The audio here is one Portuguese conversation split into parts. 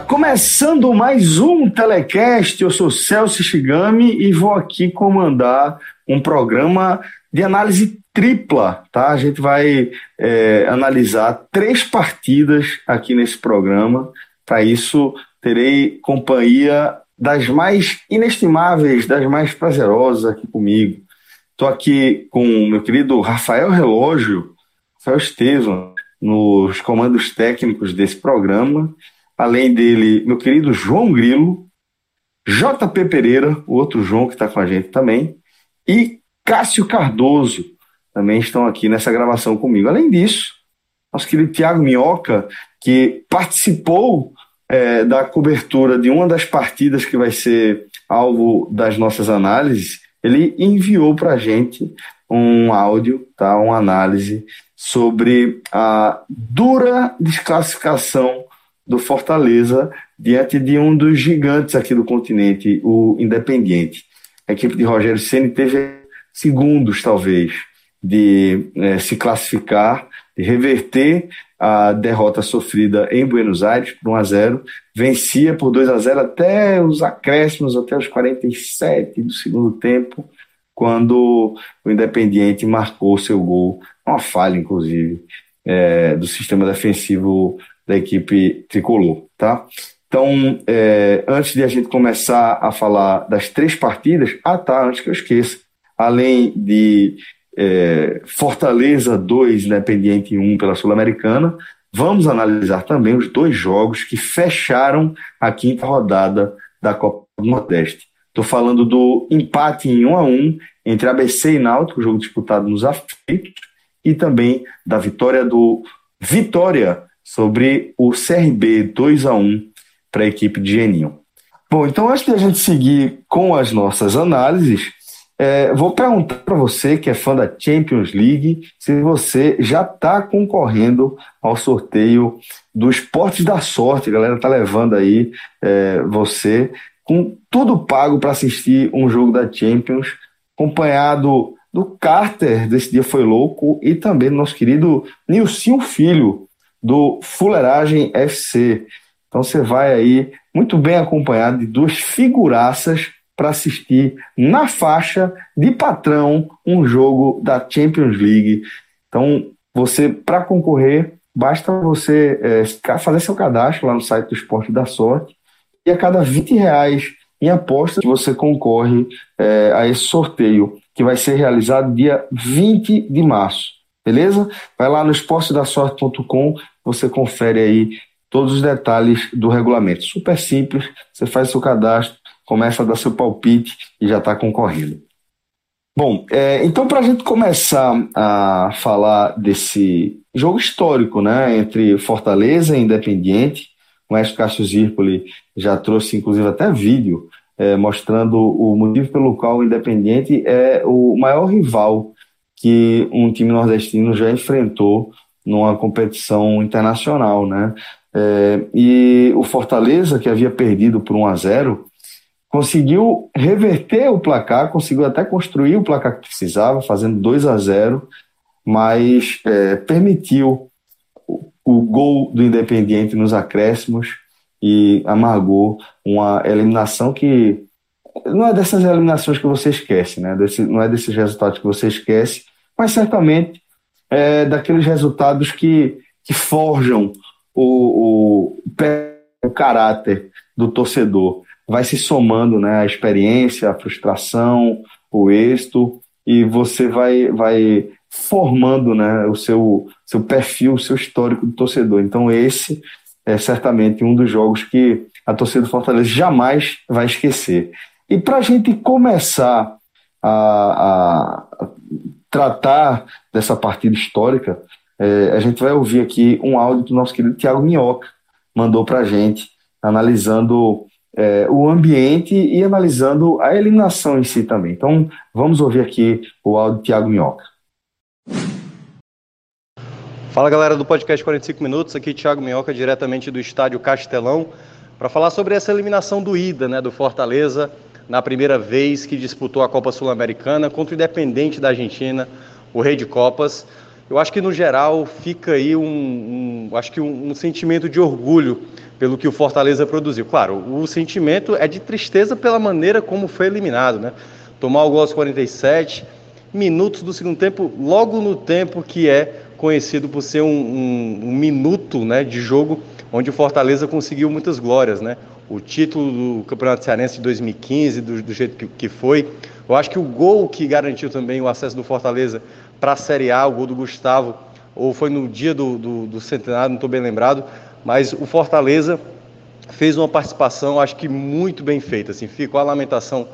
Começando mais um telecast, eu sou Celso Shigami e vou aqui comandar um programa de análise tripla, tá? A gente vai é, analisar três partidas aqui nesse programa. Para isso, terei companhia das mais inestimáveis, das mais prazerosas aqui comigo. Estou aqui com o meu querido Rafael Relógio, Rafael Estevam, nos comandos técnicos desse programa. Além dele, meu querido João Grilo, JP Pereira, o outro João que está com a gente também, e Cássio Cardoso também estão aqui nessa gravação comigo. Além disso, nosso querido Tiago Minhoca, que participou é, da cobertura de uma das partidas que vai ser alvo das nossas análises, ele enviou para a gente um áudio, tá, uma análise sobre a dura desclassificação do Fortaleza diante de um dos gigantes aqui do continente, o Independiente. A equipe de Rogério Ceni teve segundos, talvez, de é, se classificar, de reverter a derrota sofrida em Buenos Aires por 1 a 0, vencia por 2 a 0 até os acréscimos, até os 47 do segundo tempo, quando o Independiente marcou seu gol, uma falha, inclusive, é, do sistema defensivo da equipe tricolor, tá? Então, é, antes de a gente começar a falar das três partidas, ah tá, antes que eu esqueça, além de é, Fortaleza 2, Independiente 1 pela Sul-Americana, vamos analisar também os dois jogos que fecharam a quinta rodada da Copa do Nordeste. Estou falando do empate em 1 a 1 entre ABC e Náutico, jogo disputado nos aflitos, e também da vitória do Vitória sobre o CRB 2 a 1 para a equipe de Geninho. Bom, então antes de a gente seguir com as nossas análises, é, vou perguntar para você que é fã da Champions League se você já está concorrendo ao sorteio do Esportes da Sorte. A galera tá levando aí é, você com tudo pago para assistir um jogo da Champions, acompanhado do Carter, desse dia foi louco, e também do nosso querido Nilson Filho, do Fuleiragem FC. Então você vai aí muito bem acompanhado de duas figuraças para assistir na faixa de patrão um jogo da Champions League. Então você para concorrer basta você é, fazer seu cadastro lá no site do Esporte da Sorte e a cada 20 reais em apostas você concorre é, a esse sorteio que vai ser realizado dia 20 de março. Beleza? Vai lá no esportedasorte.com, você confere aí todos os detalhes do regulamento. Super simples, você faz seu cadastro, começa a dar seu palpite e já está concorrendo. Bom, é, então para a gente começar a falar desse jogo histórico, né, entre Fortaleza e Independiente, o Mestre Cássio Zirpoli já trouxe inclusive até vídeo é, mostrando o motivo pelo qual o Independiente é o maior rival que um time nordestino já enfrentou numa competição internacional, né? É, e o Fortaleza, que havia perdido por 1 a 0 conseguiu reverter o placar, conseguiu até construir o placar que precisava, fazendo 2 a 0 mas é, permitiu o, o gol do Independiente nos acréscimos e amargou uma eliminação que não é dessas eliminações que você esquece, né? Desse, não é desses resultados que você esquece, mas certamente é daqueles resultados que, que forjam o, o, o caráter do torcedor. Vai se somando né, a experiência, a frustração, o êxito, e você vai, vai formando né, o seu, seu perfil, o seu histórico de torcedor. Então, esse é certamente um dos jogos que a torcida do Fortaleza jamais vai esquecer. E para a gente começar a, a, tratar dessa partida histórica, é, a gente vai ouvir aqui um áudio do nosso querido Tiago Minhoca, mandou para a gente, analisando é, o ambiente e analisando a eliminação em si também. Então, vamos ouvir aqui o áudio do Tiago Minhoca. Fala galera do podcast 45 Minutos, aqui Thiago Minhoca, diretamente do estádio Castelão, para falar sobre essa eliminação do Ida, né, do Fortaleza, na primeira vez que disputou a Copa Sul-Americana contra o Independente da Argentina, o Rei de Copas. Eu acho que no geral fica aí um, um acho que um, um sentimento de orgulho pelo que o Fortaleza produziu. Claro, o sentimento é de tristeza pela maneira como foi eliminado, né? Tomar o gol aos 47 minutos do segundo tempo, logo no tempo que é conhecido por ser um, um, minuto né, de jogo onde o Fortaleza conseguiu muitas glórias. Né? O título do Campeonato Cearense de 2015, do, do jeito que, que, foi. Eu acho que o gol que garantiu também o acesso do Fortaleza para a Série A, o gol do Gustavo, ou foi no dia do, do, do centenário, não estou bem lembrado, mas o Fortaleza fez uma participação, acho que muito bem feita. Assim, ficou a lamentação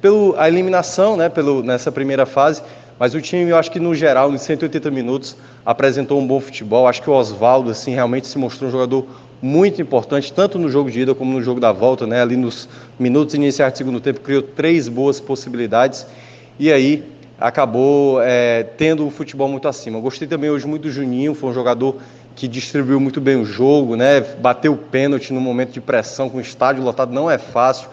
pela eliminação né, pelo, nessa primeira fase, mas o time, eu acho que no geral, nos 180 minutos, apresentou um bom futebol. Acho que o Oswaldo, assim, realmente se mostrou um jogador muito importante, tanto no jogo de ida como no jogo da volta, né? Ali nos minutos iniciais do segundo tempo, criou três boas possibilidades e aí acabou é, tendo o futebol muito acima. gostei também hoje muito do Juninho, foi um jogador que distribuiu muito bem o jogo, né? Bateu o pênalti no momento de pressão com o estádio lotado, não é fácil.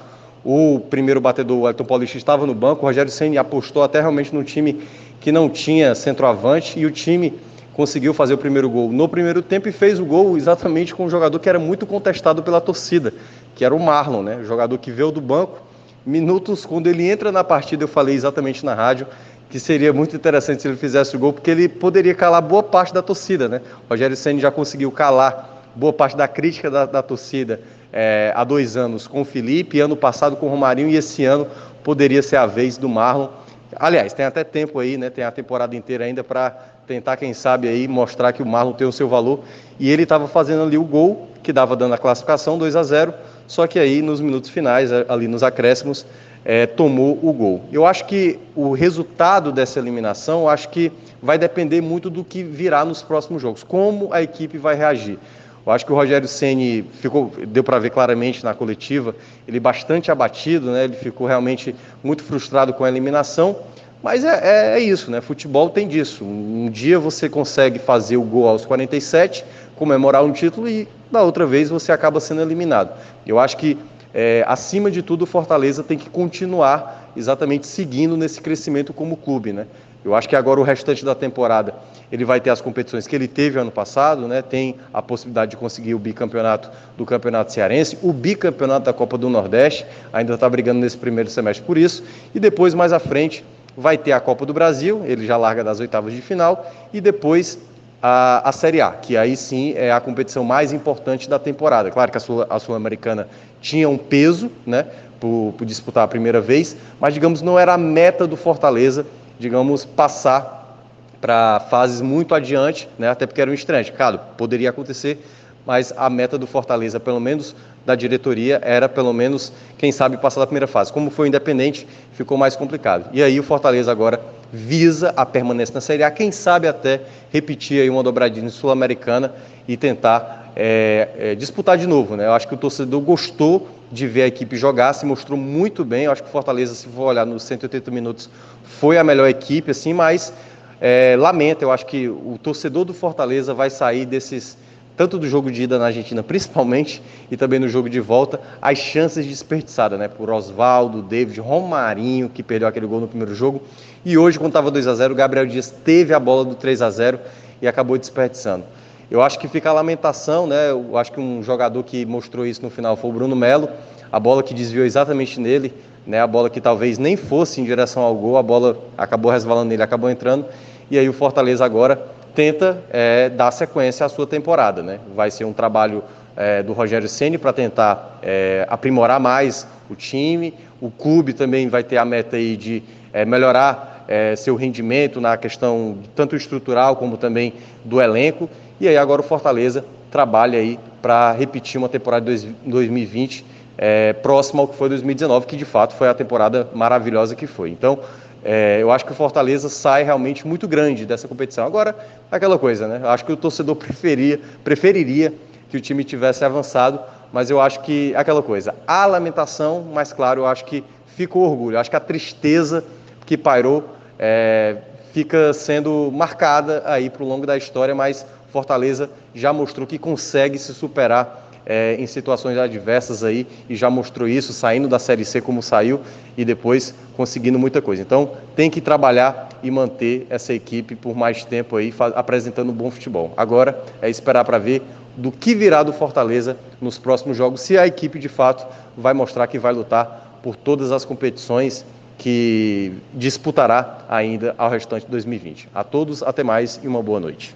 O primeiro batedor, o Elton Paulista, estava no banco. O Rogério Senni apostou até realmente num time que não tinha centroavante e o time conseguiu fazer o primeiro gol no primeiro tempo e fez o gol exatamente com um jogador que era muito contestado pela torcida, que era o Marlon, né? O jogador que veio do banco. Minutos, quando ele entra na partida, eu falei exatamente na rádio que seria muito interessante se ele fizesse o gol, porque ele poderia calar boa parte da torcida, né? O Rogério Senni já conseguiu calar boa parte da crítica da, da torcida é, há dois anos com o Felipe, ano passado com o Romarinho e esse ano poderia ser a vez do Marlon. Aliás, tem até tempo aí, né? Tem a temporada inteira ainda para tentar, quem sabe, aí mostrar que o Marlon tem o seu valor. E ele estava fazendo ali o gol, que dava dando a classificação 2 a 0 só que aí nos minutos finais, ali nos acréscimos, é, tomou o gol. Eu acho que o resultado dessa eliminação, acho que vai depender muito do que virá nos próximos jogos, como a equipe vai reagir. Eu acho que o Rogério Ceni ficou, deu para ver claramente na coletiva, ele bastante abatido, né? Ele ficou realmente muito frustrado com a eliminação. Mas é, é, é isso, né? Futebol tem disso. Um dia você consegue fazer o gol aos 47, comemorar um título e da outra vez você acaba sendo eliminado. Eu acho que é, acima de tudo o Fortaleza tem que continuar exatamente seguindo nesse crescimento como clube, né? Eu acho que agora o restante da temporada ele vai ter as competições que ele teve ano passado, né? Tem a possibilidade de conseguir o bicampeonato do Campeonato Cearense, o bicampeonato da Copa do Nordeste, ainda está brigando nesse primeiro semestre por isso, e depois mais à frente vai ter a Copa do Brasil, ele já larga das oitavas de final, e depois a, a Série A, que aí sim é a competição mais importante da temporada. Claro que a Sul-Americana Sul tinha um peso, né? Por, por disputar a primeira vez, mas digamos não era a meta do Fortaleza digamos, passar para fases muito adiante, né? até porque era um estreante. Claro, poderia acontecer, mas a meta do Fortaleza, pelo menos da diretoria, era pelo menos, quem sabe, passar da primeira fase. Como foi independente, ficou mais complicado. E aí o Fortaleza agora visa a permanência na Série A, quem sabe até repetir aí uma dobradinha sul-americana e tentar é, é, disputar de novo. Né? Eu acho que o torcedor gostou de ver a equipe jogar, se mostrou muito bem. Eu acho que o Fortaleza, se for olhar nos 180 minutos, foi a melhor equipe, assim, mas é, lamento, eu acho que o torcedor do Fortaleza vai sair desses, tanto do jogo de ida na Argentina, principalmente, e também no jogo de volta, as chances desperdiçadas, né? Por Oswaldo, David, Romarinho, que perdeu aquele gol no primeiro jogo. E hoje, quando estava 2 a 0 o Gabriel Dias teve a bola do 3 a 0 e acabou desperdiçando. Eu acho que fica a lamentação, né? Eu acho que um jogador que mostrou isso no final foi o Bruno Melo, a bola que desviou exatamente nele, né? A bola que talvez nem fosse em direção ao gol, a bola acabou resvalando nele, acabou entrando. E aí o Fortaleza agora tenta é, dar sequência à sua temporada, né? Vai ser um trabalho é, do Rogério Ceni para tentar é, aprimorar mais o time. O clube também vai ter a meta aí de é, melhorar é, seu rendimento na questão tanto estrutural como também do elenco. E aí agora o Fortaleza trabalha aí para repetir uma temporada de 2020 é, próxima ao que foi 2019, que de fato foi a temporada maravilhosa que foi. Então, é, eu acho que o Fortaleza sai realmente muito grande dessa competição. Agora, aquela coisa, né? Eu acho que o torcedor preferia, preferiria que o time tivesse avançado, mas eu acho que aquela coisa, a lamentação, mas claro, eu acho que fica o orgulho, eu acho que a tristeza que pairou é, fica sendo marcada aí para o longo da história, mas Fortaleza já mostrou que consegue se superar é, em situações adversas aí e já mostrou isso, saindo da Série C como saiu e depois conseguindo muita coisa. Então tem que trabalhar e manter essa equipe por mais tempo aí, apresentando bom futebol. Agora é esperar para ver do que virá do Fortaleza nos próximos jogos, se a equipe de fato vai mostrar que vai lutar por todas as competições que disputará ainda ao restante de 2020. A todos, até mais e uma boa noite.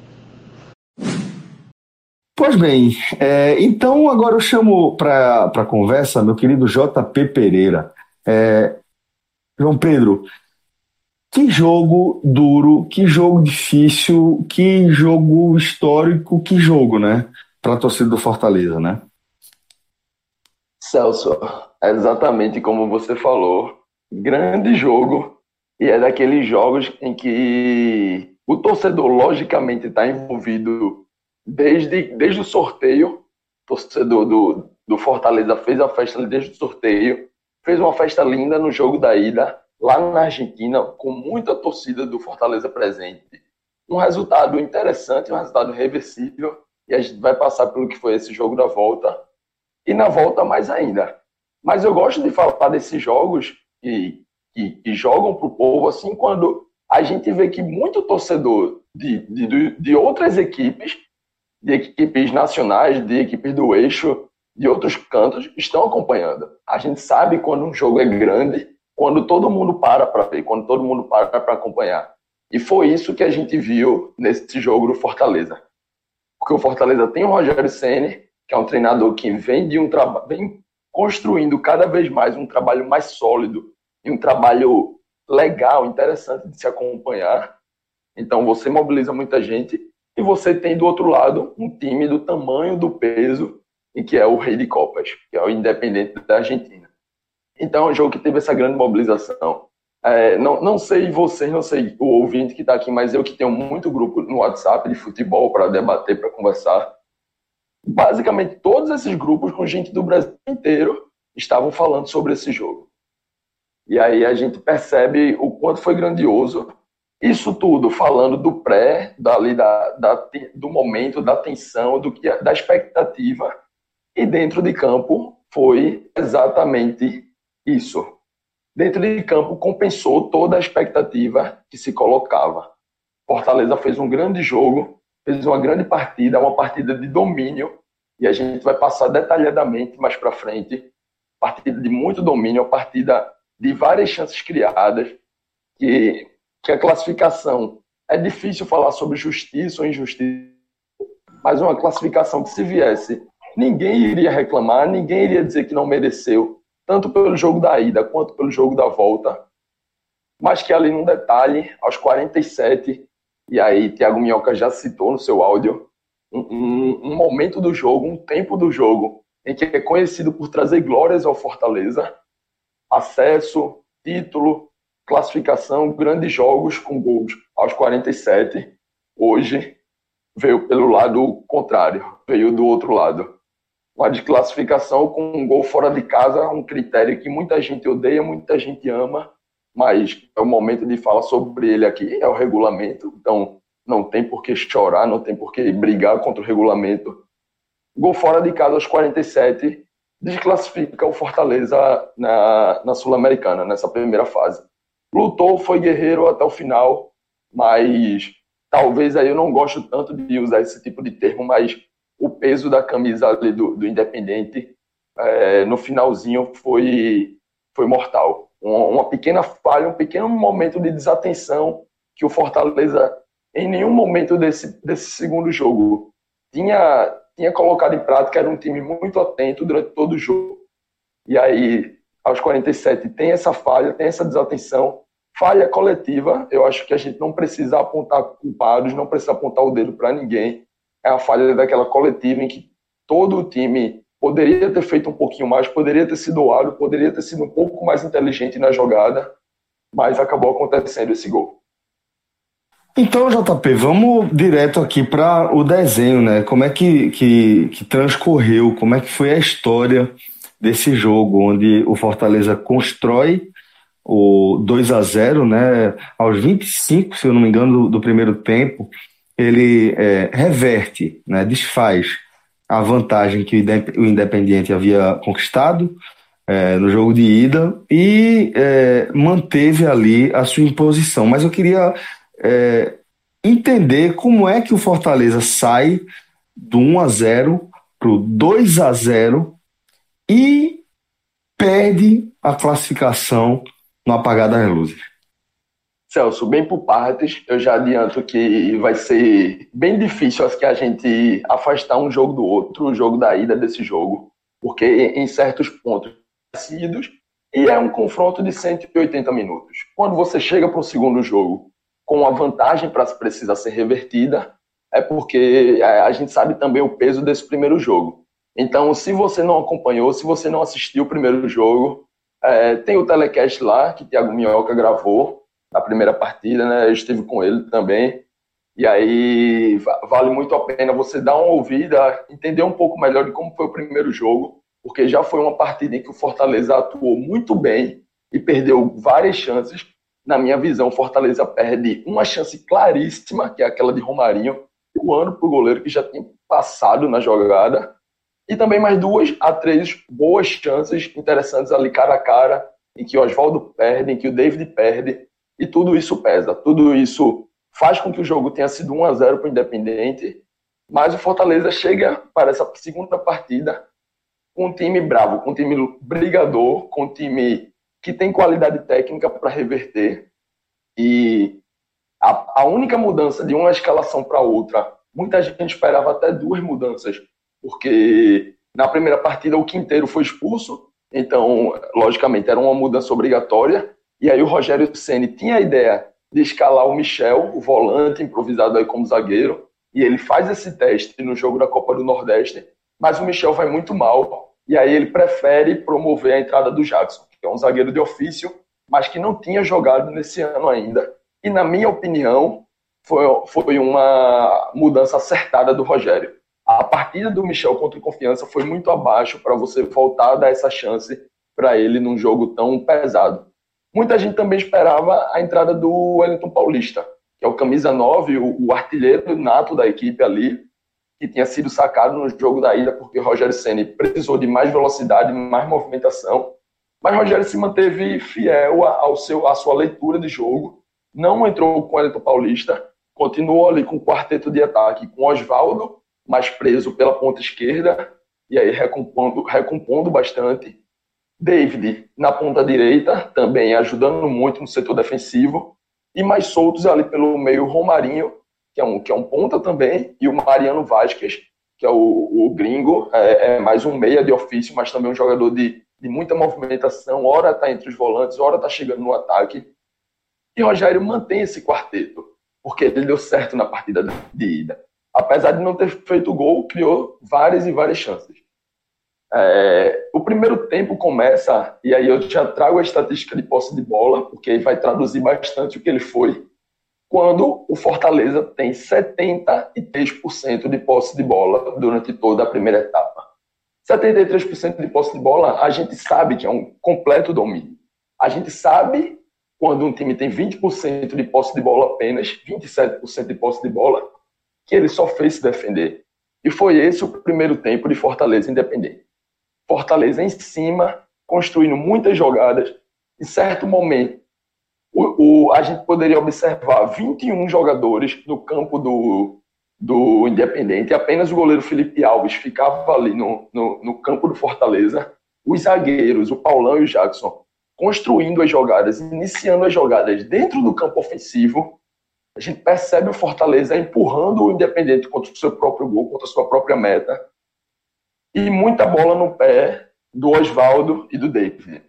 Pois bem, é, então agora eu chamo para a conversa meu querido JP Pereira. É, João Pedro, que jogo duro, que jogo difícil, que jogo histórico, que jogo, né? Para a torcida do Fortaleza, né? Celso, é exatamente como você falou grande jogo e é daqueles jogos em que o torcedor logicamente está envolvido desde, desde o sorteio. Torcedor do, do Fortaleza fez a festa desde o sorteio, fez uma festa linda no jogo da ida lá na Argentina com muita torcida do Fortaleza presente. Um resultado interessante, um resultado reversível e a gente vai passar pelo que foi esse jogo da volta e na volta mais ainda. Mas eu gosto de falar desses jogos que, que, que jogam para o povo, assim, quando a gente vê que muito torcedor de, de, de outras equipes, de equipes nacionais, de equipes do eixo, de outros cantos, estão acompanhando. A gente sabe quando um jogo é grande, quando todo mundo para para ver, quando todo mundo para para acompanhar. E foi isso que a gente viu nesse jogo do Fortaleza. Porque o Fortaleza tem o Rogério Ceni, que é um treinador que vem de um trabalho, vem construindo cada vez mais um trabalho mais sólido, e um trabalho legal, interessante de se acompanhar. Então você mobiliza muita gente e você tem do outro lado um time do tamanho, do peso e que é o Rei de Copas, que é o Independente da Argentina. Então é um jogo que teve essa grande mobilização. É, não, não sei vocês, não sei o ouvinte que está aqui, mas eu que tenho muito grupo no WhatsApp de futebol para debater, para conversar. Basicamente, todos esses grupos com gente do Brasil inteiro estavam falando sobre esse jogo. E aí a gente percebe o quanto foi grandioso. Isso tudo falando do pré, dali da, da, do momento, da tensão, do que, da expectativa. E dentro de campo foi exatamente isso. Dentro de campo compensou toda a expectativa que se colocava. Fortaleza fez um grande jogo, fez uma grande partida, uma partida de domínio, e a gente vai passar detalhadamente mais para frente. Partida de muito domínio, uma partida de várias chances criadas, que, que a classificação. É difícil falar sobre justiça ou injustiça, mas uma classificação que se viesse, ninguém iria reclamar, ninguém iria dizer que não mereceu, tanto pelo jogo da ida quanto pelo jogo da volta, mas que ali num detalhe, aos 47, e aí Thiago Minhoca já citou no seu áudio, um, um, um momento do jogo, um tempo do jogo, em que é conhecido por trazer glórias ao Fortaleza, acesso, título, classificação, grandes jogos com gols aos 47. Hoje veio pelo lado contrário, veio do outro lado. Uma desclassificação com um gol fora de casa, um critério que muita gente odeia, muita gente ama, mas é o momento de falar sobre ele aqui, é o regulamento, então não tem por que chorar, não tem por que brigar contra o regulamento. Gol fora de casa aos 47, desclassifica o Fortaleza na, na Sul-Americana, nessa primeira fase. Lutou, foi guerreiro até o final, mas talvez aí eu não gosto tanto de usar esse tipo de termo, mas o peso da camisa ali do, do Independente é, no finalzinho foi, foi mortal. Uma, uma pequena falha, um pequeno momento de desatenção que o Fortaleza, em nenhum momento desse, desse segundo jogo, tinha tinha colocado em prática, era um time muito atento durante todo o jogo. E aí, aos 47, tem essa falha, tem essa desatenção, falha coletiva. Eu acho que a gente não precisa apontar culpados, não precisa apontar o dedo para ninguém. É a falha daquela coletiva em que todo o time poderia ter feito um pouquinho mais, poderia ter sido doado, poderia ter sido um pouco mais inteligente na jogada, mas acabou acontecendo esse gol. Então, JP, vamos direto aqui para o desenho, né? Como é que, que, que transcorreu, como é que foi a história desse jogo, onde o Fortaleza constrói o 2 a 0 né? Aos 25, se eu não me engano, do, do primeiro tempo, ele é, reverte, né? desfaz a vantagem que o Independiente havia conquistado é, no jogo de ida e é, manteve ali a sua imposição. Mas eu queria é, entender como é que o Fortaleza sai do 1 a 0 para o 2 a 0 e perde a classificação no apagar das luzes. Celso, bem por partes, eu já adianto que vai ser bem difícil acho que a gente afastar um jogo do outro, o jogo da ida desse jogo, porque em certos pontos parecidos e é um confronto de 180 minutos. Quando você chega para o segundo jogo com a vantagem para precisar ser revertida, é porque a gente sabe também o peso desse primeiro jogo. Então, se você não acompanhou, se você não assistiu o primeiro jogo, é, tem o telecast lá que Thiago Minhoca gravou na primeira partida, né? Eu estive com ele também. E aí vale muito a pena você dar uma ouvida, entender um pouco melhor de como foi o primeiro jogo, porque já foi uma partida em que o Fortaleza atuou muito bem e perdeu várias chances, na minha visão, o Fortaleza perde uma chance claríssima, que é aquela de Romarinho, o ano para o goleiro que já tinha passado na jogada, e também mais duas a três boas chances interessantes ali cara a cara, em que o Oswaldo perde, em que o David perde, e tudo isso pesa, tudo isso faz com que o jogo tenha sido 1 a 0 para o Independente, mas o Fortaleza chega para essa segunda partida com um time bravo, com um time brigador, com um time que tem qualidade técnica para reverter. E a, a, única mudança de uma escalação para outra, muita gente esperava até duas mudanças, porque na primeira partida o Quinteiro foi expulso, então, logicamente, era uma mudança obrigatória. E aí o Rogério Ceni tinha a ideia de escalar o Michel, o volante, improvisado aí como zagueiro, e ele faz esse teste no jogo da Copa do Nordeste, mas o Michel vai muito mal, e aí ele prefere promover a entrada do Jackson que é um zagueiro de ofício, mas que não tinha jogado nesse ano ainda. E, na minha opinião, foi, foi uma mudança acertada do Rogério. A partida do Michel contra o Confiança foi muito abaixo para você voltar a dar essa chance para ele num jogo tão pesado. Muita gente também esperava a entrada do Wellington Paulista, que é o camisa 9, o, o artilheiro nato da equipe ali, que tinha sido sacado no jogo da ida porque Rogério Ceni precisou de mais velocidade, mais movimentação. Mas Rogério se manteve fiel ao seu, à sua leitura de jogo, não entrou com o Elton Paulista, continuou ali com o quarteto de ataque, com Oswaldo, mais preso pela ponta esquerda, e aí recompondo, recompondo bastante. David na ponta direita, também ajudando muito no setor defensivo, e mais soltos ali pelo meio Romarinho, que é um, que é um ponta também, e o Mariano Vasquez, que é o, o gringo, é, é mais um meia de ofício, mas também um jogador de, de muita movimentação, hora está entre os volantes, hora está chegando no ataque. E Rogério mantém esse quarteto, porque ele deu certo na partida de ida. Apesar de não ter feito gol, criou várias e várias chances. É, o primeiro tempo começa, e aí eu já trago a estatística de posse de bola, porque vai traduzir bastante o que ele foi, quando o Fortaleza tem 73% de posse de bola durante toda a primeira etapa. 73% de posse de bola, a gente sabe que é um completo domínio. A gente sabe quando um time tem 20% de posse de bola apenas, 27% de posse de bola, que ele só fez se defender. E foi esse o primeiro tempo de Fortaleza Independente. Fortaleza em cima, construindo muitas jogadas. Em certo momento, o, o, a gente poderia observar 21 jogadores no campo do, do Independente, apenas o goleiro Felipe Alves ficava ali no, no, no, campo do Fortaleza, os zagueiros, o Paulão e o Jackson, construindo as jogadas, iniciando as jogadas dentro do campo ofensivo, a gente percebe o Fortaleza empurrando o Independente contra o seu próprio gol, contra a sua própria meta, e muita bola no pé do Oswaldo e do David.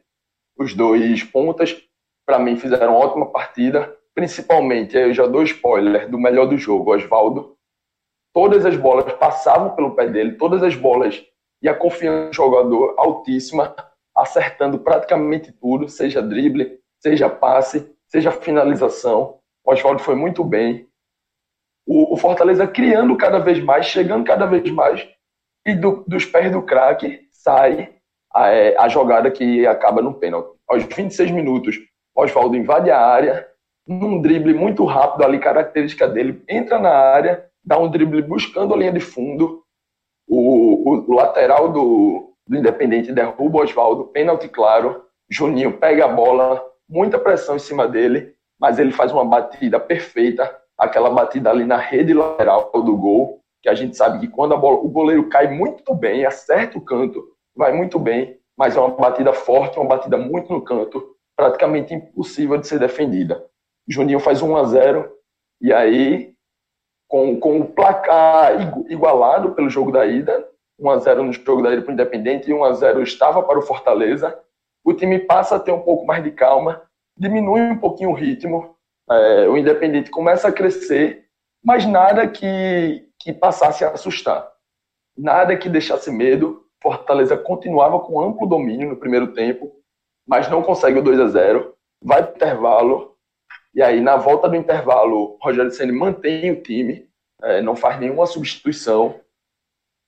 Os dois pontas para mim, fizeram ótima partida, principalmente, eu já dou spoiler do melhor do jogo, Oswaldo. Todas as bolas passavam pelo pé dele, todas as bolas e a confiança do jogador altíssima, acertando praticamente tudo, seja drible, seja passe, seja finalização. O Oswaldo foi muito bem. O, o, Fortaleza criando cada vez mais, chegando cada vez mais, e do, dos pés do craque sai a, é, a, jogada que acaba no pênalti. Aos 26 minutos, Oswaldo invade a área, num drible muito rápido ali, característica dele, entra na área, dá um drible buscando a linha de fundo, o, o, o lateral do, do Independente derruba o Oswaldo, pênalti claro, Juninho pega a bola, muita pressão em cima dele, mas ele faz uma batida perfeita, aquela batida ali na rede lateral do gol, que a gente sabe que quando bola, o goleiro cai muito bem, acerta o canto, vai muito bem, mas é uma batida forte, uma batida muito no canto, praticamente impossível de ser defendida. Juninho faz 1 a 0 e aí com, com o placar igualado pelo jogo da ida, 1 a 0 no jogo da ida para o Independente e 1 a 0 estava para o Fortaleza, o time passa a ter um pouco mais de calma, diminui um pouquinho o ritmo, é, o Independente começa a crescer, mas nada que, que passasse a assustar, nada que deixasse medo. Fortaleza continuava com amplo domínio no primeiro tempo, mas não consegue o 2 a 0 vai para o intervalo, e aí na volta do intervalo, Rogério Ceni mantém o time, é, não faz nenhuma substituição.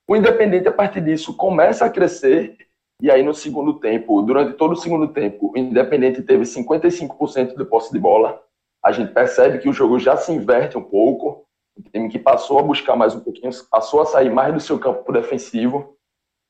O Independente, a partir disso, começa a crescer, e aí no segundo tempo, durante todo o segundo tempo, o Independente teve 55% de posse de bola. A gente percebe que o jogo já se inverte um pouco, o time que passou a buscar mais um pouquinho, passou a sair mais do seu campo defensivo,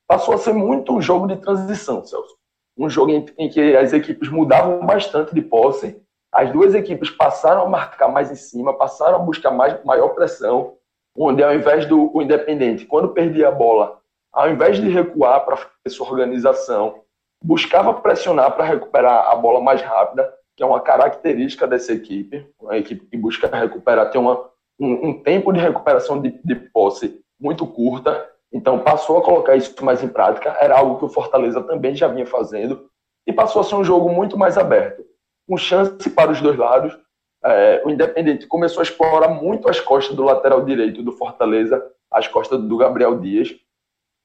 passou a ser muito um jogo de transição, Celso. Um jogo em, que as equipes mudavam bastante de posse, as duas equipes passaram a marcar mais em cima, passaram a buscar mais, maior pressão, onde ao invés do Independente, quando perdia a bola, ao invés de recuar para fazer sua organização, buscava pressionar para recuperar a bola mais rápida, que é uma característica dessa equipe, uma equipe que busca recuperar, tem uma, um, um tempo de recuperação de, de posse muito curta, então passou a colocar isso mais em prática, era algo que o Fortaleza também já vinha fazendo, e passou a ser um jogo muito mais aberto, com chance para os dois lados. É, o Independente começou a explorar muito as costas do lateral direito do Fortaleza, as costas do Gabriel Dias,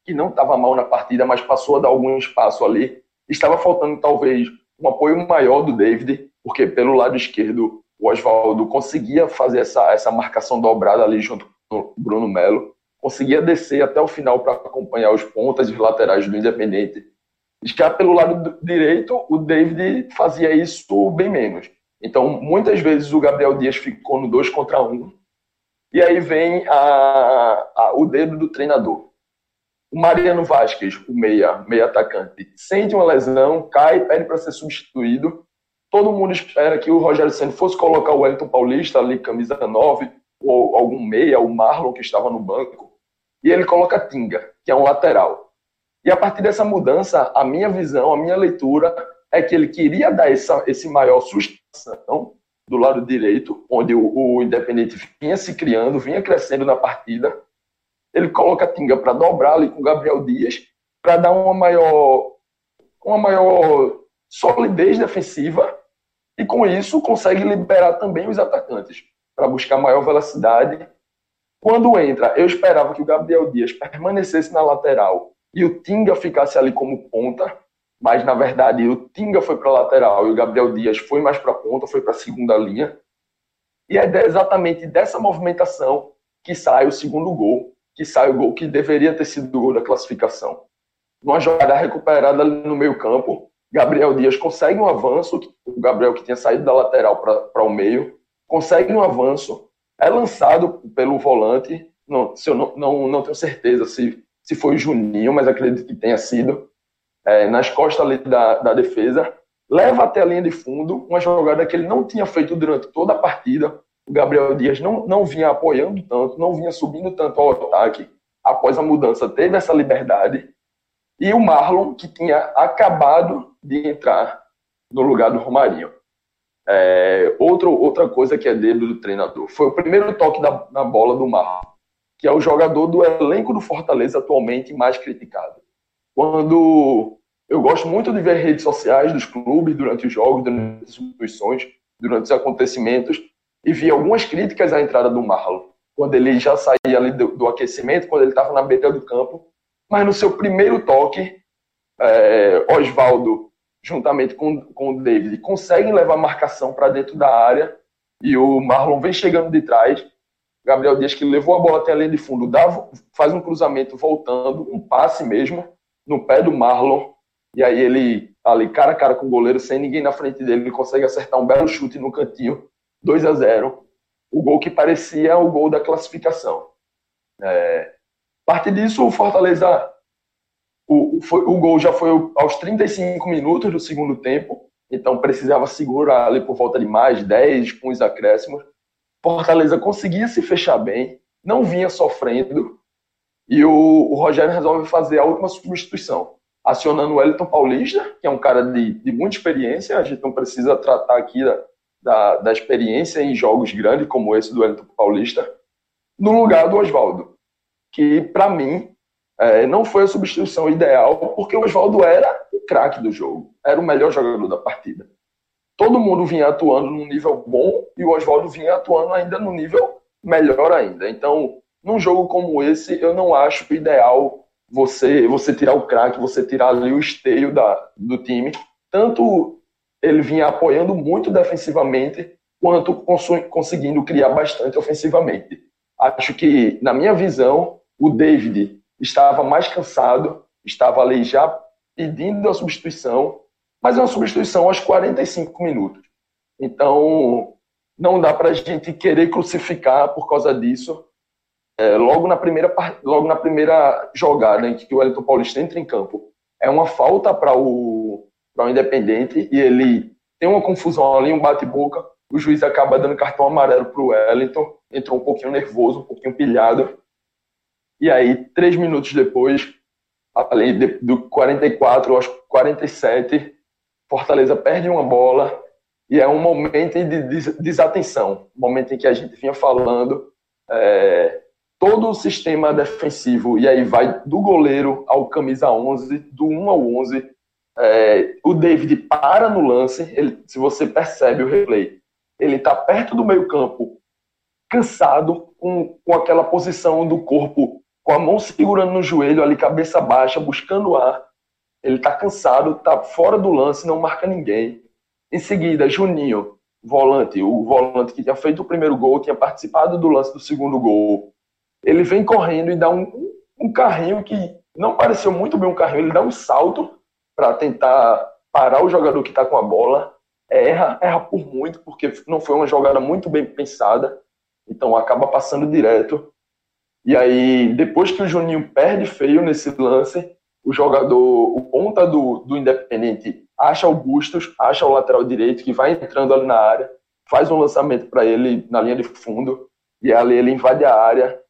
que não estava mal na partida, mas passou a dar algum espaço ali. Estava faltando talvez um apoio maior do David, porque pelo lado esquerdo o Oswaldo conseguia fazer essa, essa marcação dobrada ali junto com o Bruno Melo conseguia descer até o final para acompanhar os pontas e os laterais do Independente. Já pelo lado direito, o David fazia isso bem menos. Então, muitas vezes o Gabriel Dias ficou no 2 contra 1. Um, e aí vem a, a, o dedo do treinador. O Mariano Vasquez, o meia, meia atacante, sente uma lesão, cai, pede para ser substituído. Todo mundo espera que o Rogério Senna fosse colocar o Wellington Paulista ali, camisa 9, ou algum meia, o Marlon, que estava no banco e ele coloca Tinga, que é um lateral. E a partir dessa mudança, a minha visão, a minha leitura é que ele queria dar essa, esse maior sustentação do lado direito, onde o, o Independente vinha se criando, vinha crescendo na partida. Ele coloca Tinga para dobrar ali com o Gabriel Dias, para dar uma maior, uma maior solidez defensiva e com isso consegue liberar também os atacantes para buscar maior velocidade quando entra, eu esperava que o Gabriel Dias permanecesse na lateral e o Tinga ficasse ali como ponta, mas na verdade o Tinga foi para a lateral e o Gabriel Dias foi mais para a ponta, foi para a segunda linha. E é exatamente dessa movimentação que sai o segundo gol, que sai o gol que deveria ter sido o gol da classificação. Numa jogada recuperada ali no meio campo, Gabriel Dias consegue um avanço, o Gabriel que tinha saído da lateral para o meio, consegue um avanço, é lançado pelo volante, não, se eu não, não, não tenho certeza se, se foi o Juninho, mas acredito que tenha sido, é, nas costas ali da, da defesa, leva até a linha de fundo, uma jogada que ele não tinha feito durante toda a partida. O Gabriel Dias não, não vinha apoiando tanto, não vinha subindo tanto ao ataque. Após a mudança, teve essa liberdade. E o Marlon, que tinha acabado de entrar no lugar do Romarinho. É, outro, outra coisa que é dele do treinador foi o primeiro toque da, na bola do Marlon, que é o jogador do elenco do Fortaleza atualmente mais criticado. Quando eu gosto muito de ver redes sociais dos clubes durante os jogos, durante as substituições, durante os acontecimentos, e vi algumas críticas à entrada do Marlon, quando ele já saía ali do, do aquecimento, quando ele estava na beira do campo, mas no seu primeiro toque, é, Oswaldo, juntamente com, com o David, conseguem levar a marcação para dentro da área, e o Marlon vem chegando de trás, Gabriel Dias que levou a bola até a linha de fundo, dá, faz um cruzamento voltando, um passe mesmo, no pé do Marlon, e aí ele, ali, cara a cara com o goleiro, sem ninguém na frente dele, ele consegue acertar um belo chute no cantinho, 2 a 0 O gol que parecia o gol da classificação. É, a partir disso, o Fortaleza. O, foi, o gol já foi aos 35 minutos do segundo tempo, então precisava segurar ali por volta de mais 10 com os acréscimos. Fortaleza conseguia se fechar bem, não vinha sofrendo, e o, o Rogério resolve fazer a última substituição acionando o Wellington Paulista, que é um cara de, de muita experiência, a gente não precisa tratar aqui da, da, da, experiência em jogos grandes como esse do Wellington Paulista, no lugar do Oswaldo, que para mim é, não foi a substituição ideal, porque o Oswaldo era o craque do jogo, era o melhor jogador da partida. Todo mundo vinha atuando num nível bom e o Oswaldo vinha atuando ainda no nível melhor ainda. Então, num jogo como esse, eu não acho ideal você você tirar o craque, você tirar ali o esteio da, do time. Tanto ele vinha apoiando muito defensivamente, quanto conseguindo criar bastante ofensivamente. Acho que, na minha visão, o David estava mais cansado, estava ali já pedindo a substituição, mas é uma substituição aos 45 minutos. Então, não dá para a gente querer crucificar por causa disso, é, logo, na primeira, logo na primeira jogada em que o Wellington Paulista entra em campo, é uma falta para o, o Independente e ele tem uma confusão ali, um bate-boca. O juiz acaba dando cartão amarelo para o Wellington, entrou um pouquinho nervoso, um pouquinho pilhado. E aí, três minutos depois, além de, do 44 aos 47, Fortaleza perde uma bola. E é um momento de desatenção, momento em que a gente vinha falando é, todo o sistema defensivo, e aí vai do goleiro ao camisa 11, do 1 ao 11, é, o David para no lance, ele, se você percebe o replay, ele está perto do meio campo, cansado, com, com aquela posição do corpo, com a mão segurando no joelho, ali cabeça baixa, buscando ar, ele está cansado, está fora do lance, não marca ninguém. Em seguida, Juninho, volante, o volante que tinha feito o primeiro gol, tinha participado do lance do segundo gol, ele vem correndo e dá um, um carrinho que não pareceu muito bem um carrinho, ele dá um salto para tentar parar o jogador que está com a bola, erra, erra por muito, porque não foi uma jogada muito bem pensada, então acaba passando direto. E aí, depois que o Juninho perde feio nesse lance, o jogador, o ponta do, do Independente, acha o Bustos, acha o lateral direito, que vai entrando ali na área, faz um lançamento para ele na linha de fundo, e ali ele invade a área,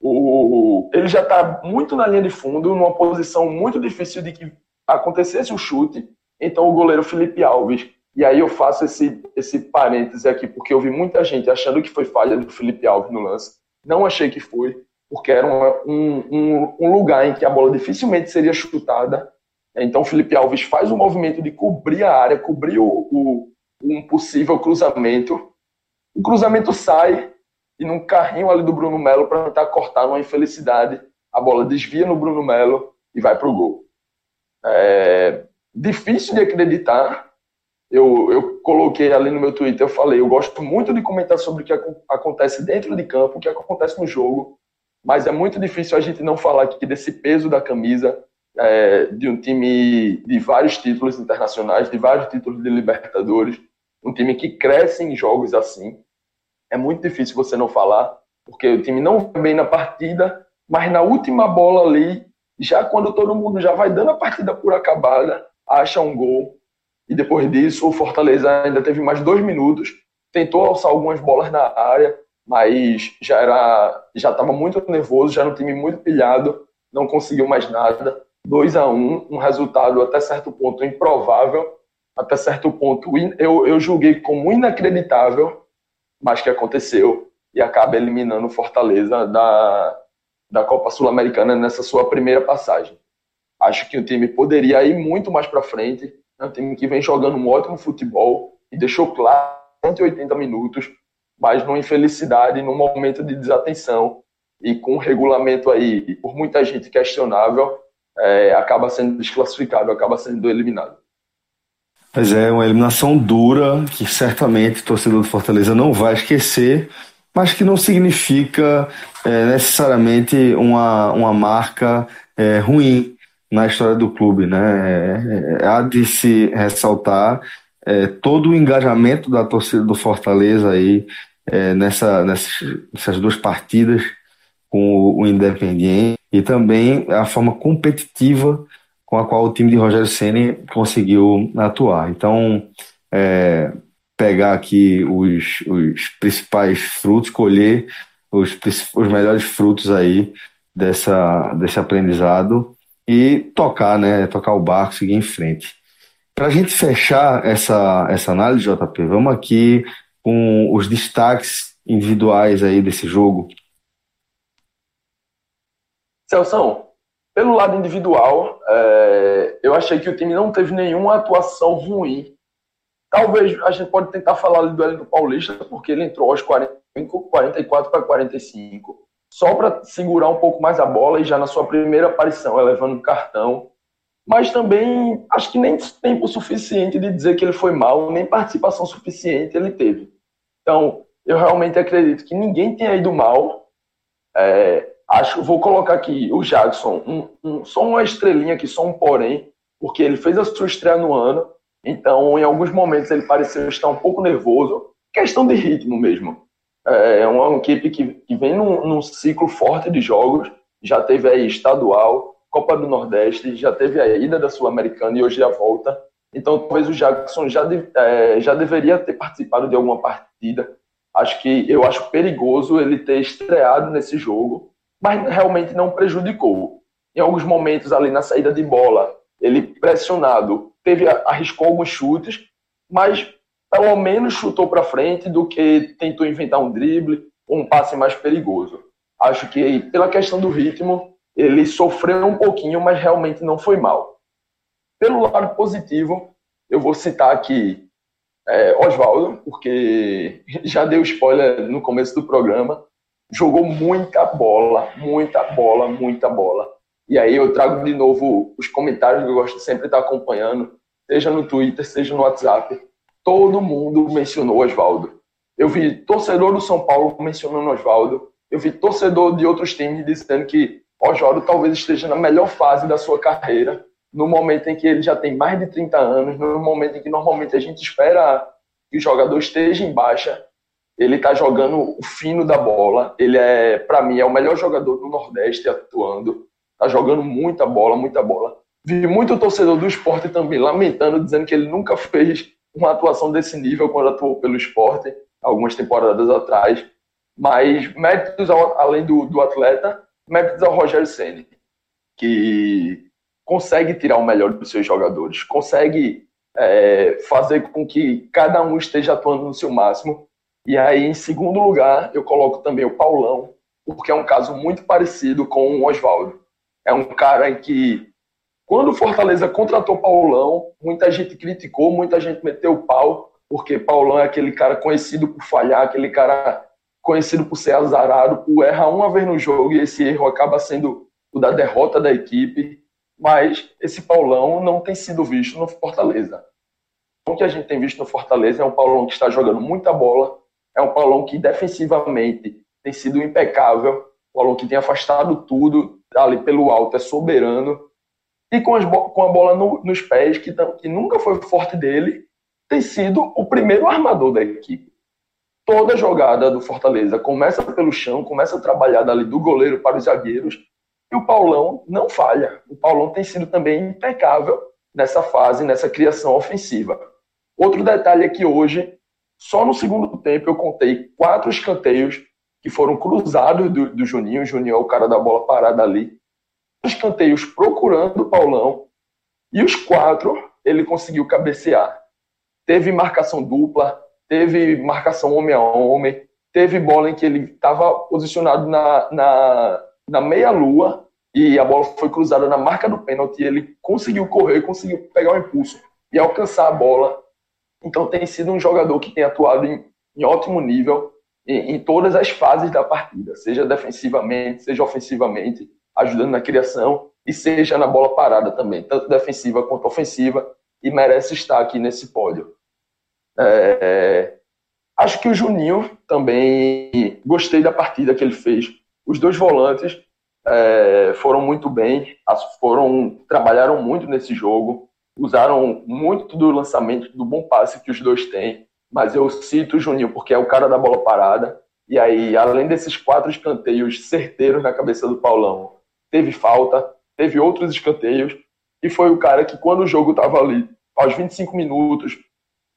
o, ele já está muito na linha de fundo, numa posição muito difícil de que acontecesse o chute. Então, o goleiro Felipe Alves. E aí eu faço esse, esse parêntese aqui, porque eu vi muita gente achando que foi falha do Felipe Alves no lance. Não achei que foi, porque era uma, um, um, um lugar em que a bola dificilmente seria chutada. Então, o Felipe Alves faz o movimento de cobrir a área, cobrir o, o um possível cruzamento. O cruzamento sai, e num carrinho ali do Bruno Melo para tentar cortar numa infelicidade. A bola desvia no Bruno Melo e vai para o gol. É difícil de acreditar. Eu, eu coloquei ali no meu Twitter, eu falei, eu gosto muito de comentar sobre o que acontece dentro de campo, o que acontece no jogo, mas é muito difícil a gente não falar aqui desse peso da camisa é, de um time de vários títulos internacionais, de vários títulos de Libertadores, um time que cresce em jogos assim, é muito difícil você não falar, porque o time não vai bem na partida, mas na última bola ali, já quando todo mundo já vai dando a partida por acabada, acha um gol. E depois disso, o Fortaleza ainda teve mais dois minutos, tentou alçar algumas bolas na área, mas já era já estava muito nervoso, já um time muito pilhado, não conseguiu mais nada. 2 a 1 um, um resultado até certo ponto improvável, até certo ponto eu, eu julguei como inacreditável, mas que aconteceu e acaba eliminando o Fortaleza da, da Copa Sul-Americana nessa sua primeira passagem. Acho que o time poderia ir muito mais para frente. É um time que vem jogando um ótimo futebol e deixou claro 180 minutos, mas numa infelicidade, num momento de desatenção e com um regulamento aí, por muita gente questionável, é, acaba sendo desclassificado, acaba sendo eliminado. Pois é, uma eliminação dura que certamente o torcedor do Fortaleza não vai esquecer, mas que não significa é, necessariamente uma, uma marca é, ruim na história do clube. Né? É, é há de se ressaltar é, todo o engajamento da torcida do Fortaleza aí, nessa, nessas, nessas duas partidas com o, o Independiente e também a forma competitiva com a qual o time de Rogério Ceni conseguiu atuar. Então, é, pegar aqui os, os principais frutos, colher os, os melhores frutos aí dessa, desse aprendizado e tocar, né? Tocar o barco, seguir em frente. Para a gente fechar essa, essa análise, JP, vamos aqui com os destaques individuais aí desse jogo. Celso, pelo lado individual, é, eu achei que o time não teve nenhuma atuação ruim. Talvez a gente pode tentar falar do Hélio do Paulista, porque ele entrou aos 45, 44 para 45, só para segurar um pouco mais a bola e já na sua primeira aparição, elevando o cartão. Mas também acho que nem tempo suficiente de dizer que ele foi mal, nem participação suficiente ele teve. Então, eu realmente acredito que ninguém tenha ido mal. É, acho vou colocar aqui o Jackson, um, um, só uma estrelinha aqui, só um porém, porque ele fez a sua estreia no ano, então em alguns momentos ele pareceu estar um pouco nervoso, questão de ritmo mesmo. É, é uma equipe que, que vem num, num ciclo forte de jogos, já teve aí estadual, Copa do Nordeste, já teve a ida da Sul-Americana e hoje a volta. Então, talvez o Jackson já, de, é, já deveria ter participado de alguma partida. Acho que eu acho perigoso ele ter estreado nesse jogo, mas realmente não prejudicou. Em alguns momentos ali na saída de bola, ele pressionado, teve arriscou alguns chutes, mas pelo menos chutou para frente do que tentou inventar um drible, um passe mais perigoso. Acho que pela questão do ritmo, ele sofreu um pouquinho, mas realmente não foi mal. Pelo lado positivo, eu vou citar aqui é, Oswaldo, porque já deu spoiler no começo do programa jogou muita bola, muita bola, muita bola. E aí eu trago de novo os comentários que eu gosto de sempre estar acompanhando, seja no Twitter, seja no WhatsApp. Todo mundo mencionou Oswaldo. Eu vi torcedor do São Paulo mencionando Oswaldo. Eu vi torcedor de outros times dizendo que Oswaldo talvez esteja na melhor fase da sua carreira, no momento em que ele já tem mais de 30 anos, no momento em que normalmente a gente espera que o jogador esteja em baixa ele tá jogando o fino da bola. Ele é, para mim, é o melhor jogador do Nordeste atuando. Tá jogando muita bola, muita bola. Vi muito torcedor do esporte também lamentando, dizendo que ele nunca fez uma atuação desse nível quando atuou pelo esporte, algumas temporadas atrás. Mas méritos ao, além do, do atleta, méritos ao Rogério Senni, que consegue tirar o melhor dos seus jogadores, consegue é, fazer com que cada um esteja atuando no seu máximo e aí, em segundo lugar, eu coloco também o Paulão, porque é um caso muito parecido com o Oswaldo. É um cara em que, quando o Fortaleza contratou Paulão, muita gente criticou, muita gente meteu o pau, porque Paulão é aquele cara conhecido por falhar, aquele cara conhecido por ser azarado, por errar uma vez no jogo e esse erro acaba sendo o da derrota da equipe. Mas esse Paulão não tem sido visto no Fortaleza. O que a gente tem visto no Fortaleza é um Paulão que está jogando muita bola, é um Paulão que defensivamente tem sido impecável, um Paulão que tem afastado tudo ali pelo alto, é soberano. E com, com a bola no, nos pés, que, que nunca foi forte dele, tem sido o primeiro armador da equipe. Toda jogada do Fortaleza começa pelo chão, começa a trabalhar dali do goleiro para os zagueiros, e o Paulão não falha. O Paulão tem sido também impecável nessa fase, nessa criação ofensiva. Outro detalhe é que hoje só no segundo tempo eu contei quatro escanteios que foram cruzados do, do Juninho. O Juninho é o cara da bola parada ali. Escanteios procurando o Paulão. E os quatro ele conseguiu cabecear. Teve marcação dupla, teve marcação homem a homem, teve bola em que ele estava posicionado na, na, na meia-lua e a bola foi cruzada na marca do pênalti, ele conseguiu correr, conseguiu pegar o impulso e alcançar a bola. Então tem sido um jogador que tem atuado em, em ótimo nível em, em, todas as fases da partida, seja defensivamente, seja ofensivamente, ajudando na criação e seja na bola parada também, tanto defensiva quanto ofensiva, e merece estar aqui nesse pódio. É, acho que o Juninho também gostei da partida que ele fez. Os dois volantes é, foram muito bem, foram trabalharam muito nesse jogo, usaram muito do lançamento, do bom passe que os dois têm. Mas eu cito o Juninho porque é o cara da bola parada. E aí, além desses quatro escanteios certeiros na cabeça do Paulão, teve falta, teve outros escanteios, e foi o cara que, quando o jogo estava ali, aos 25 minutos,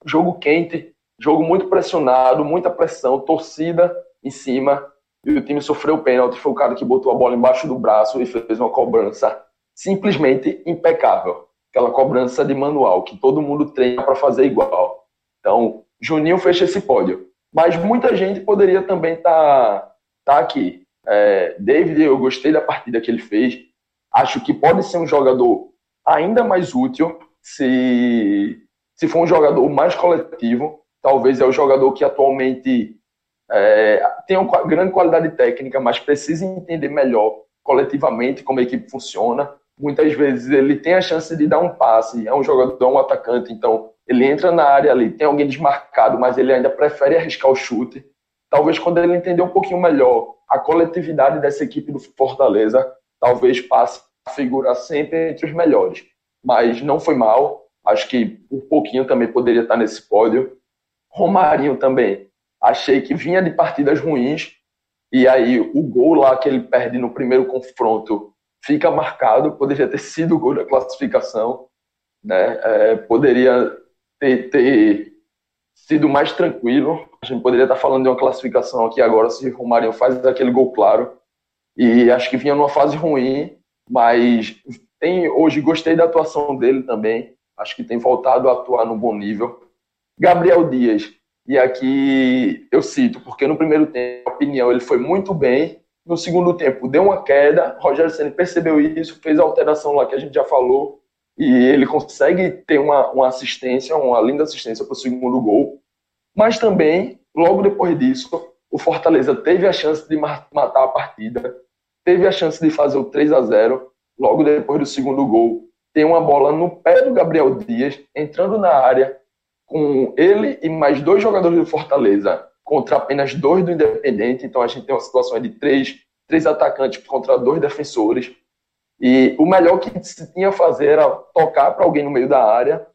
jogo quente, jogo muito pressionado, muita pressão, torcida em cima, e o time sofreu o pênalti, foi o cara que botou a bola embaixo do braço e fez uma cobrança simplesmente impecável. Aquela cobrança de manual, que todo mundo treina para fazer igual. Então, Juninho fecha esse pódio. Mas muita gente poderia também estar tá, tá aqui. É, David, eu gostei da partida que ele fez. Acho que pode ser um jogador ainda mais útil se, se for um jogador mais coletivo. Talvez é o jogador que atualmente é, tem uma grande qualidade técnica, mas precisa entender melhor coletivamente como a equipe funciona. Muitas vezes ele tem a chance de dar um passe, é um jogador, é um atacante, então ele entra na área ali, tem alguém desmarcado, mas ele ainda prefere arriscar o chute. Talvez quando ele entender um pouquinho melhor a coletividade dessa equipe do Fortaleza, talvez passe a figurar sempre entre os melhores. Mas não foi mal, acho que por pouquinho também poderia estar nesse pódio. Romarinho também achei que vinha de partidas ruins, e aí o gol lá que ele perde no primeiro confronto fica marcado, poderia ter sido o gol da classificação, né? É, poderia ter, ter, sido mais tranquilo, a gente poderia estar falando de uma classificação aqui agora se o Romário faz aquele gol claro, e acho que vinha numa fase ruim, mas tem hoje gostei da atuação dele também, acho que tem voltado a atuar no bom nível. Gabriel Dias, e aqui eu cito, porque no primeiro tempo, a opinião, ele foi muito bem. No segundo tempo, deu uma queda. Rogério Senna percebeu isso, fez a alteração lá que a gente já falou. E ele consegue ter uma, uma assistência, uma linda assistência para o segundo gol. Mas também, logo depois disso, o Fortaleza teve a chance de matar a partida, teve a chance de fazer o 3 a 0 logo depois do segundo gol. Tem uma bola no pé do Gabriel Dias, entrando na área, com ele e mais dois jogadores do Fortaleza contra apenas dois do Independente. Então a gente tem uma situação de três, três atacantes contra dois defensores. E o melhor que se tinha a fazer era tocar para alguém no meio da área,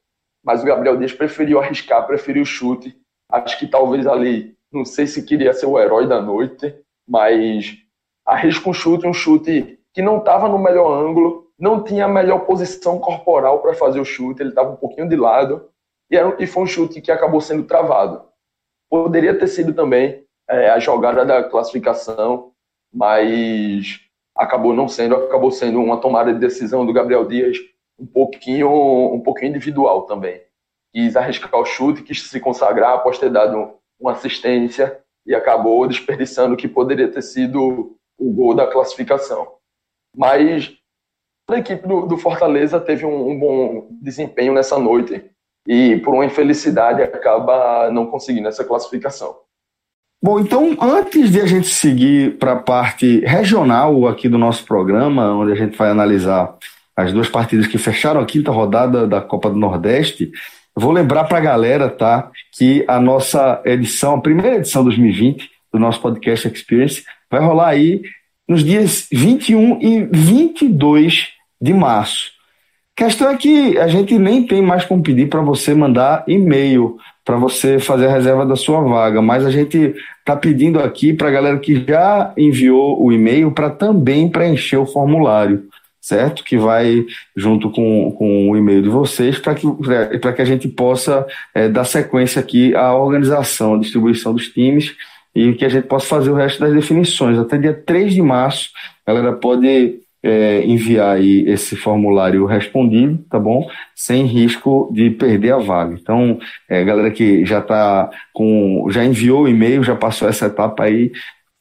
mas o Gabriel Dias preferiu arriscar, preferiu o chute. Acho que talvez ali, não sei se queria ser o herói da noite, mas arrisca um chute, um chute que não estava no melhor ângulo, não tinha a melhor posição corporal para fazer o chute, ele estava um pouquinho de lado e, era, e foi um chute que acabou sendo travado. Poderia ter sido também é, a jogada da classificação, mas acabou não sendo, acabou sendo uma tomada de decisão do Gabriel Dias um pouquinho, um pouquinho individual também. Quis arriscar o chute, quis se consagrar após ter dado uma assistência e acabou desperdiçando o que poderia ter sido o gol da classificação. Mas a equipe do, do Fortaleza teve um, um, bom desempenho nessa noite e por uma infelicidade acaba não conseguindo essa classificação. Bom, então antes de a gente seguir para a parte regional aqui do nosso programa, onde a gente vai analisar as duas partidas que fecharam a quinta rodada da Copa do Nordeste, vou lembrar para a galera, tá, que a nossa edição, a primeira edição 2020 do nosso podcast Experience, vai rolar aí nos dias 21 e 22 de março. Questão é que a gente nem tem mais como pedir para você mandar e-mail para você fazer a reserva da sua vaga, mas a gente está pedindo aqui para a galera que já enviou o e-mail para também preencher o formulário, certo? Que vai junto com, com o e-mail de vocês para que, que a gente possa é, dar sequência aqui à organização, à distribuição dos times e que a gente possa fazer o resto das definições. Até dia 3 de março, a galera pode é, enviar aí esse formulário respondido, tá bom? Sem risco de perder a vaga. Então, é, galera que já tá com, já enviou o e-mail, já passou essa etapa aí,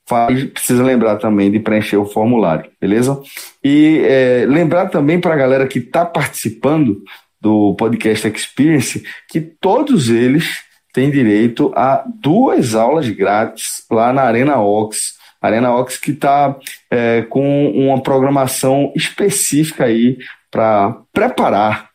faz, precisa lembrar também de preencher o formulário, beleza? E é, lembrar também para a galera que está participando do podcast Experience que todos eles têm direito a duas aulas grátis lá na Arena Ox. Arena Ox que está é, com uma programação específica aí para preparar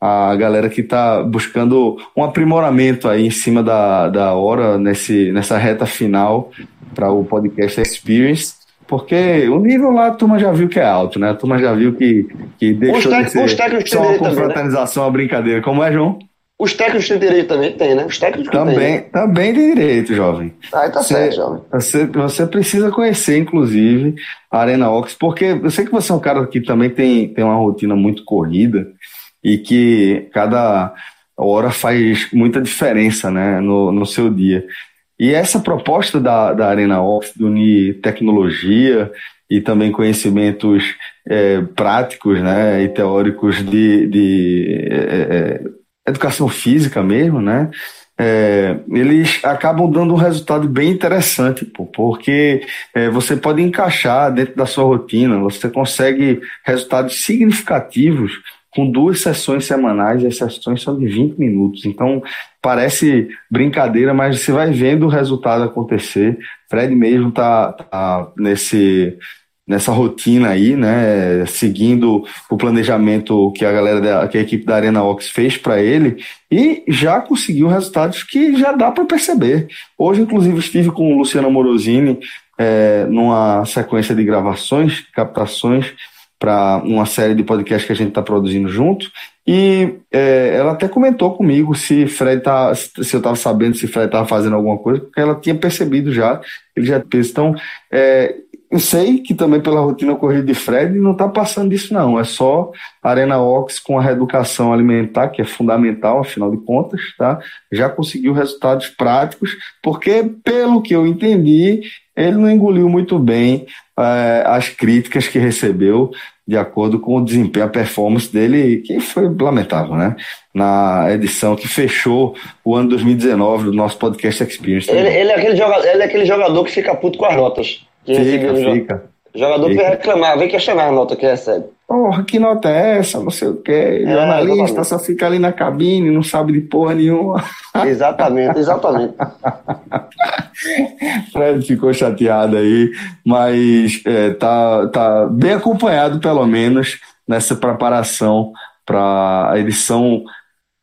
a galera que está buscando um aprimoramento aí em cima da, da hora nesse, nessa reta final para o podcast Experience. Porque o nível lá a turma já viu que é alto, né? A turma já viu que, que deixou de ser só uma né? confraternização, né? uma brincadeira. Como é, João? Os técnicos têm direito também? Tem, né? Os técnicos também, tem, né? também tem direito, jovem. Ah, tá você, certo, jovem. Você, você precisa conhecer, inclusive, a Arena Ox, porque eu sei que você é um cara que também tem, tem uma rotina muito corrida e que cada hora faz muita diferença né, no, no seu dia. E essa proposta da, da Arena Ops de unir tecnologia e também conhecimentos é, práticos né, e teóricos de, de é, educação física mesmo, né, é, eles acabam dando um resultado bem interessante, pô, porque é, você pode encaixar dentro da sua rotina, você consegue resultados significativos com duas sessões semanais, e as sessões são de 20 minutos. Então, parece brincadeira, mas você vai vendo o resultado acontecer. Fred mesmo tá, tá nesse nessa rotina aí, né, seguindo o planejamento que a galera da, que a equipe da Arena Ox fez para ele e já conseguiu resultados que já dá para perceber. Hoje, inclusive, estive com o Luciano Morosini é, numa sequência de gravações, captações para uma série de podcasts que a gente está produzindo junto. E é, ela até comentou comigo se Fred tá, se eu estava sabendo se Fred estava fazendo alguma coisa, porque ela tinha percebido já, ele já fez. Então, é, eu sei que também pela rotina corrida de Fred não está passando disso, não. É só Arena Ox com a reeducação alimentar, que é fundamental, afinal de contas, tá? Já conseguiu resultados práticos, porque, pelo que eu entendi, ele não engoliu muito bem é, as críticas que recebeu de acordo com o desempenho, a performance dele, que foi lamentável, né? Na edição que fechou o ano 2019 do nosso podcast Experience. Ele, ele, é aquele jogador, ele é aquele jogador que fica puto com as notas. Que fica, fica. Jogador fica. reclamar, vem questionar a nota que recebe. Porra, que nota é essa? Não sei o quê. É, jornalista exatamente. só fica ali na cabine, não sabe de porra nenhuma. Exatamente, exatamente. Fred ficou chateado aí, mas é, tá, tá bem acompanhado, pelo menos, nessa preparação para a edição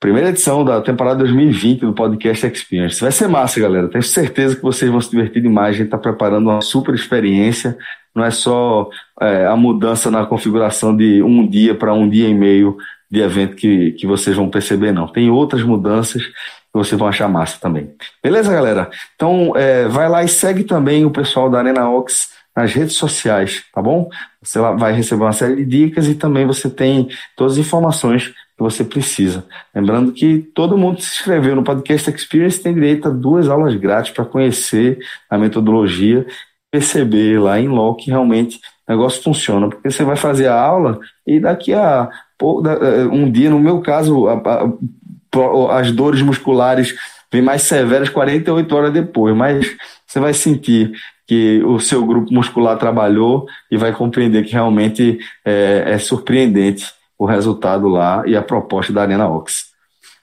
primeira edição da temporada 2020 do Podcast Experience. Vai ser massa, galera. Tenho certeza que vocês vão se divertir demais. A gente está preparando uma super experiência. Não é só é, a mudança na configuração de um dia para um dia e meio de evento que, que vocês vão perceber, não. Tem outras mudanças que vocês vão achar massa também. Beleza, galera? Então, é, vai lá e segue também o pessoal da Arena Ox nas redes sociais, tá bom? Você vai receber uma série de dicas e também você tem todas as informações que você precisa. Lembrando que todo mundo que se inscreveu no Podcast Experience tem direito a duas aulas grátis para conhecer a metodologia, perceber lá em loco que realmente o negócio funciona, porque você vai fazer a aula e daqui a eh, um dia, no meu caso, as dores musculares vêm mais severas 48 horas depois, mas você vai sentir que o seu grupo muscular trabalhou e vai compreender que realmente é, é surpreendente o resultado lá e a proposta da Arena Ox.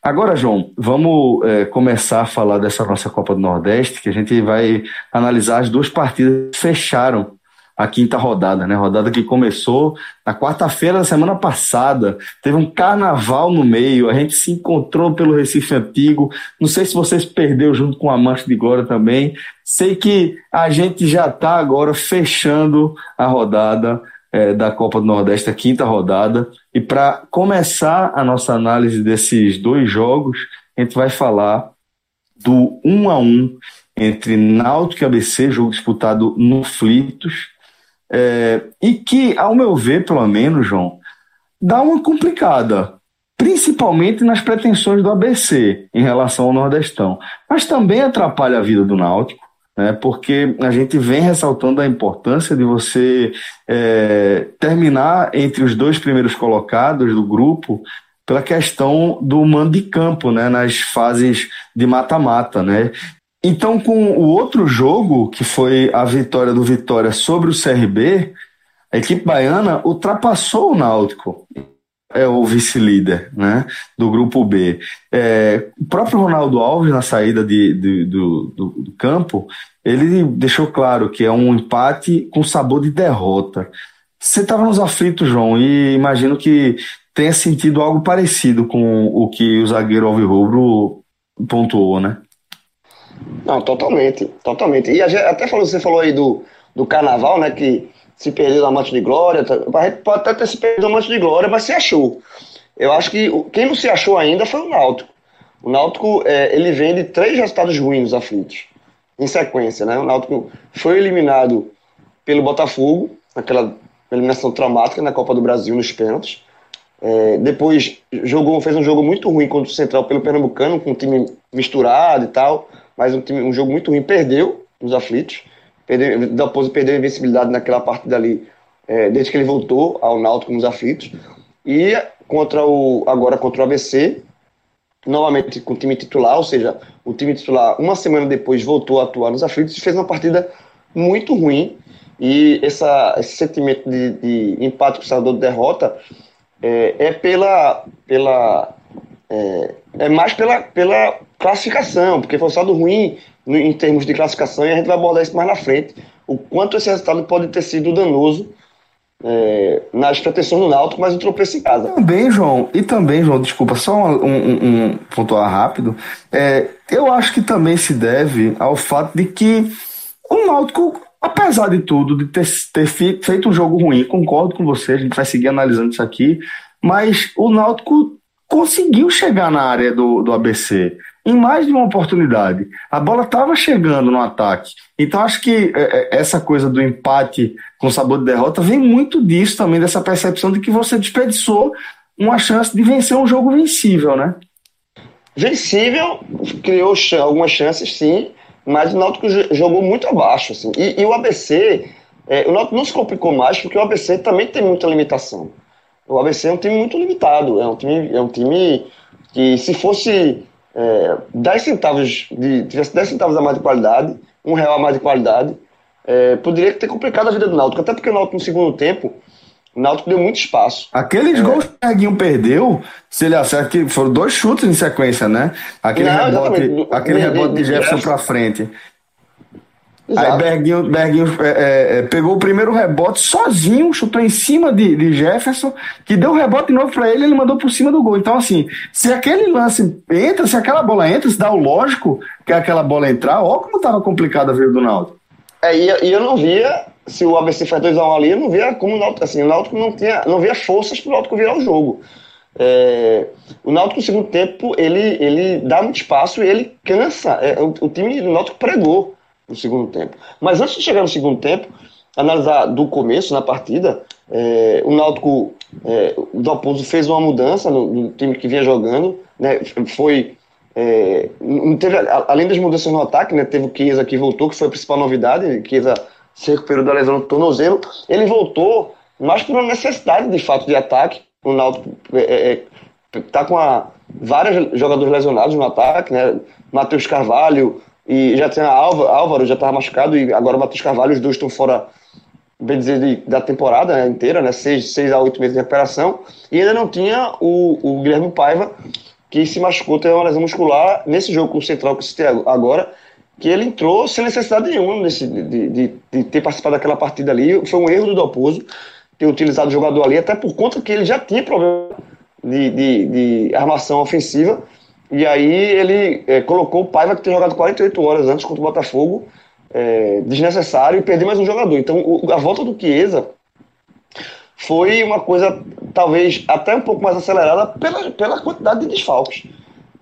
Agora, João, vamos é, começar a falar dessa nossa Copa do Nordeste, que a gente vai analisar as duas partidas que fecharam a quinta rodada, né? Rodada que começou na quarta-feira da semana passada. Teve um carnaval no meio, a gente se encontrou pelo Recife Antigo. Não sei se vocês perdeu junto com a Mancha de Glória também. Sei que a gente já está agora fechando a rodada é, da Copa do Nordeste, a quinta rodada. E para começar a nossa análise desses dois jogos, a gente vai falar do 1 a 1 entre Náutico e ABC, jogo disputado no Flitos, é, e que, ao meu ver, pelo menos, João, dá uma complicada, principalmente nas pretensões do ABC em relação ao Nordestão, mas também atrapalha a vida do Náutico, né, porque a gente vem ressaltando a importância de você é, terminar entre os dois primeiros colocados do grupo pela questão do mando de campo, né, nas fases de mata-mata, né? Então, com o outro jogo, que foi a vitória do Vitória sobre o CRB, a equipe baiana ultrapassou o Náutico. É o vice-líder né, do grupo B. É, o próprio Ronaldo Alves, na saída de, de do, do, do campo, ele deixou claro que é um empate com sabor de derrota. Você estava nos aflitos, João, e imagino que tenha sentido algo parecido com o que o zagueiro Alvirrubro pontuou, né? Não, totalmente, totalmente. E gente, até falou, você falou aí do, do carnaval, né? Que se perdeu na Monte de Glória. Tá, pode até ter se perdido na Monte de Glória, mas se achou. Eu acho que quem não se achou ainda foi o Náutico. O Náutico, é, ele vem de três resultados ruins aflitos, em sequência, né? O Náutico foi eliminado pelo Botafogo, naquela eliminação traumática na Copa do Brasil nos pênaltis. É, depois jogou, fez um jogo muito ruim contra o Central pelo Pernambucano, com um time misturado e tal mas um, time, um jogo muito ruim, perdeu nos aflitos, perdeu, perdeu a invencibilidade naquela partida ali, é, desde que ele voltou ao Náutico nos aflitos, e contra o, agora contra o ABC, novamente com o time titular, ou seja, o time titular uma semana depois voltou a atuar nos aflitos e fez uma partida muito ruim, e essa, esse sentimento de, de empate com o Salvador de derrota é, é pela, pela é, é mais pela, pela classificação, porque foi um saldo ruim em termos de classificação e a gente vai abordar isso mais na frente. O quanto esse resultado pode ter sido danoso é, nas pretensões do Náutico, mas um tropeço em casa. Também, João, e também, João, desculpa, só um, um, um pontuar rápido. É, eu acho que também se deve ao fato de que o Náutico, apesar de tudo, de ter, ter feito um jogo ruim, concordo com você, a gente vai seguir analisando isso aqui, mas o Náutico conseguiu chegar na área do, do ABC em mais de uma oportunidade. A bola estava chegando no ataque. Então acho que é, é, essa coisa do empate com sabor de derrota vem muito disso também, dessa percepção de que você desperdiçou uma chance de vencer um jogo vencível, né? Vencível, criou algumas chances, sim, mas o Náutico jogou muito abaixo. Assim. E, e o ABC, é, o Náutico não se complicou mais porque o ABC também tem muita limitação. O ABC é um time muito limitado, é um time, é um time que se fosse é, 10 centavos de, tivesse 10 centavos a mais de qualidade, um real a mais de qualidade, é, poderia ter complicado a vida do Náutico, até porque o Náutico no segundo tempo, o Náutico deu muito espaço. Aqueles é. gols que o Berguinho perdeu, se ele acerta, que foram dois chutes em sequência, né? Aquele Não, rebote, aquele rebote de Jefferson para frente. Exato. Aí Berguinho, Berguinho é, é, é, pegou o primeiro rebote sozinho, chutou em cima de, de Jefferson, que deu o rebote de novo para ele ele mandou por cima do gol. Então, assim, se aquele lance entra, se aquela bola entra, se dá o lógico que aquela bola entrar, ó como tava complicada a vida do Náutico. É, e, e, eu não via, se o ABC faz 2x1 ali, eu não via como o Náutico, assim, o Náutico não, tinha, não via forças pro Náutico virar o jogo. É, o Náutico no segundo tempo, ele, ele dá muito espaço e ele cansa. É, o, o time do Náutico pregou no segundo tempo. Mas antes de chegar no segundo tempo, analisar do começo na partida, é, o Náutico é, do Aposo fez uma mudança no, no, time que vinha jogando, né, foi é, teve, além das mudanças no ataque, né, teve o Chiesa que voltou, que foi a principal novidade, Chiesa se recuperou da lesão do tornozelo, ele voltou mais por uma necessidade de fato de ataque, o Náutico é, é, tá com a, vários jogadores lesionados no ataque, né, Matheus Carvalho, e já tinha Álvaro, Álvaro já estava machucado e agora o Matheus Carvalho, os dois estão fora, bem dizer, de, da temporada né, inteira, né? Seis, seis a oito meses de recuperação. E ainda não tinha o, o Guilherme Paiva, que se machucou, teve uma lesão muscular nesse jogo com o Central que você tem agora, que ele entrou sem necessidade nenhuma nesse, de, de, de, ter participado daquela partida ali. Foi um erro do Dalpozo ter utilizado o jogador ali, até por conta que ele já tinha problema de, de, de armação ofensiva e aí ele é, colocou o Paiva, que tem jogado 48 horas antes contra o Botafogo, é, desnecessário, e perder mais um jogador. Então o, a volta do Chiesa foi uma coisa, talvez, até um pouco mais acelerada pela, pela quantidade de desfalques.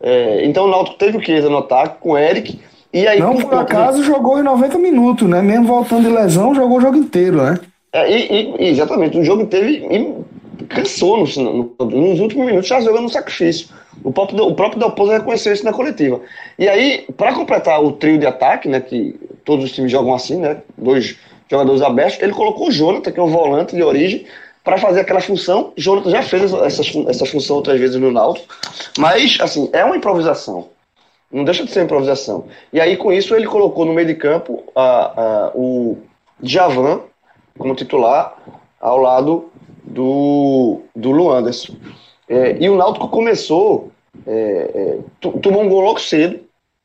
É, então o Náutico teve o Chiesa no ataque com o Eric, e aí... Não, por acaso, de... jogou em 90 minutos, né? Mesmo voltando de lesão, jogou o jogo inteiro, né? É, e, e, exatamente, o jogo inteiro e, cansou no, no, nos últimos minutos, já jogando no sacrifício. O próprio, o próprio Del reconheceu isso na coletiva. E aí, para completar o trio de ataque, né, que todos os times jogam assim, né, dois jogadores abertos, ele colocou o Jonathan, que é um volante de origem, para fazer aquela função. Jonathan já fez essa, essa função outras vezes no Náutico, mas, assim, é uma improvisação. Não deixa de ser improvisação. E aí, com isso, ele colocou no meio de campo a, a, o Javan como titular ao lado do, do Luanderson. É, e o Náutico começou, é, é, tomou um gol logo cedo,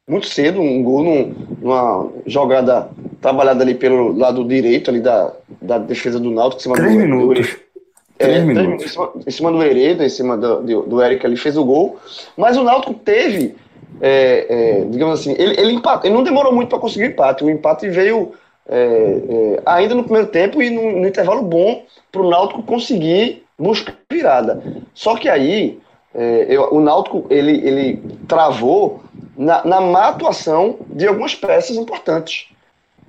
muito cedo, um gol num, numa jogada trabalhada ali pelo lado direito ali da, da defesa do Náutico. Em cima três do, minutos. Do, é, três minutos. Em cima, em cima, do Hereda, em cima do, do, do Eric ali, fez o gol. Mas o Náutico teve, é, é, digamos assim, ele, ele, empatou, ele não demorou muito para conseguir o empate. O empate veio é, é, ainda no primeiro tempo e no, no intervalo bom para o Náutico conseguir buscar virada. Só que aí é, eu, o Náutico ele, ele travou na, na má atuação de algumas peças importantes.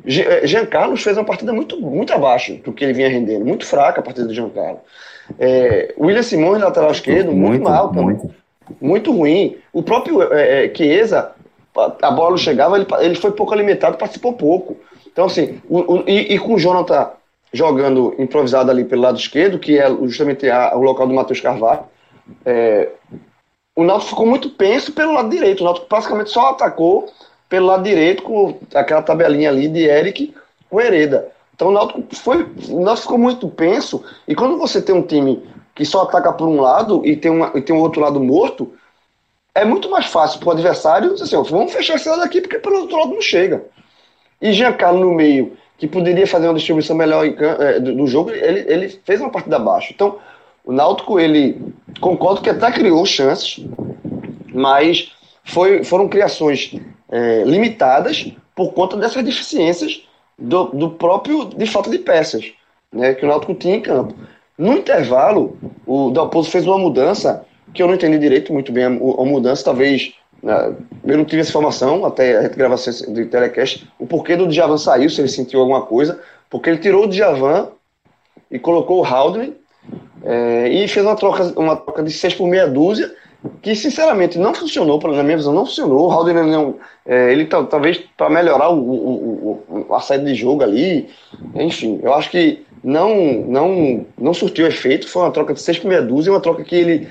É, Jean Carlos fez uma partida muito, muito abaixo do que ele vinha rendendo, muito fraca a partida do Jean Carlos. É, William Simões, lateral esquerdo, muito, muito mal, muito. muito ruim. O próprio é, é, Chiesa, a bola não chegava, ele, ele foi pouco alimentado, participou pouco. Então, assim, o, o, e, e, com o Jonathan jogando improvisado ali pelo lado esquerdo, que é justamente a, o local do Matheus Carvalho, é, o Náutico ficou muito penso pelo lado direito. O Náutico praticamente só atacou pelo lado direito com aquela tabelinha ali de Eric com Hereda. Então o Náutico, foi, o Náutico ficou muito penso. E quando você tem um time que só ataca por um lado e tem, uma, e tem um outro lado morto, é muito mais fácil para o adversário dizer assim: vamos fechar esse lado aqui porque pelo outro lado não chega. E Giancarlo no meio, que poderia fazer uma distribuição melhor é, do, jogo, ele, ele fez uma partida abaixo. Então, o Náutico, ele concordo que até criou chances, mas foi, foram criações é, limitadas por conta dessas deficiências do, do, próprio de falta de peças né, que o Náutico tinha em campo. No intervalo, o Dalpozo fez uma mudança que eu não entendi direito muito bem a, a mudança, talvez eu não tive essa informação até a gravação de telecast, o porquê do Djavan saiu, se ele sentiu alguma coisa, porque ele tirou o Djavan e colocou o Haldane é, e fez uma troca, uma troca de 6 por meia dúzia, que sinceramente não funcionou, na minha visão não funcionou. O Haldane não, é, ele talvez para melhorar o, o, o, a saída de jogo ali, enfim, eu acho que não, não, não surtiu efeito. Foi uma troca de 6 por meia dúzia, uma troca que ele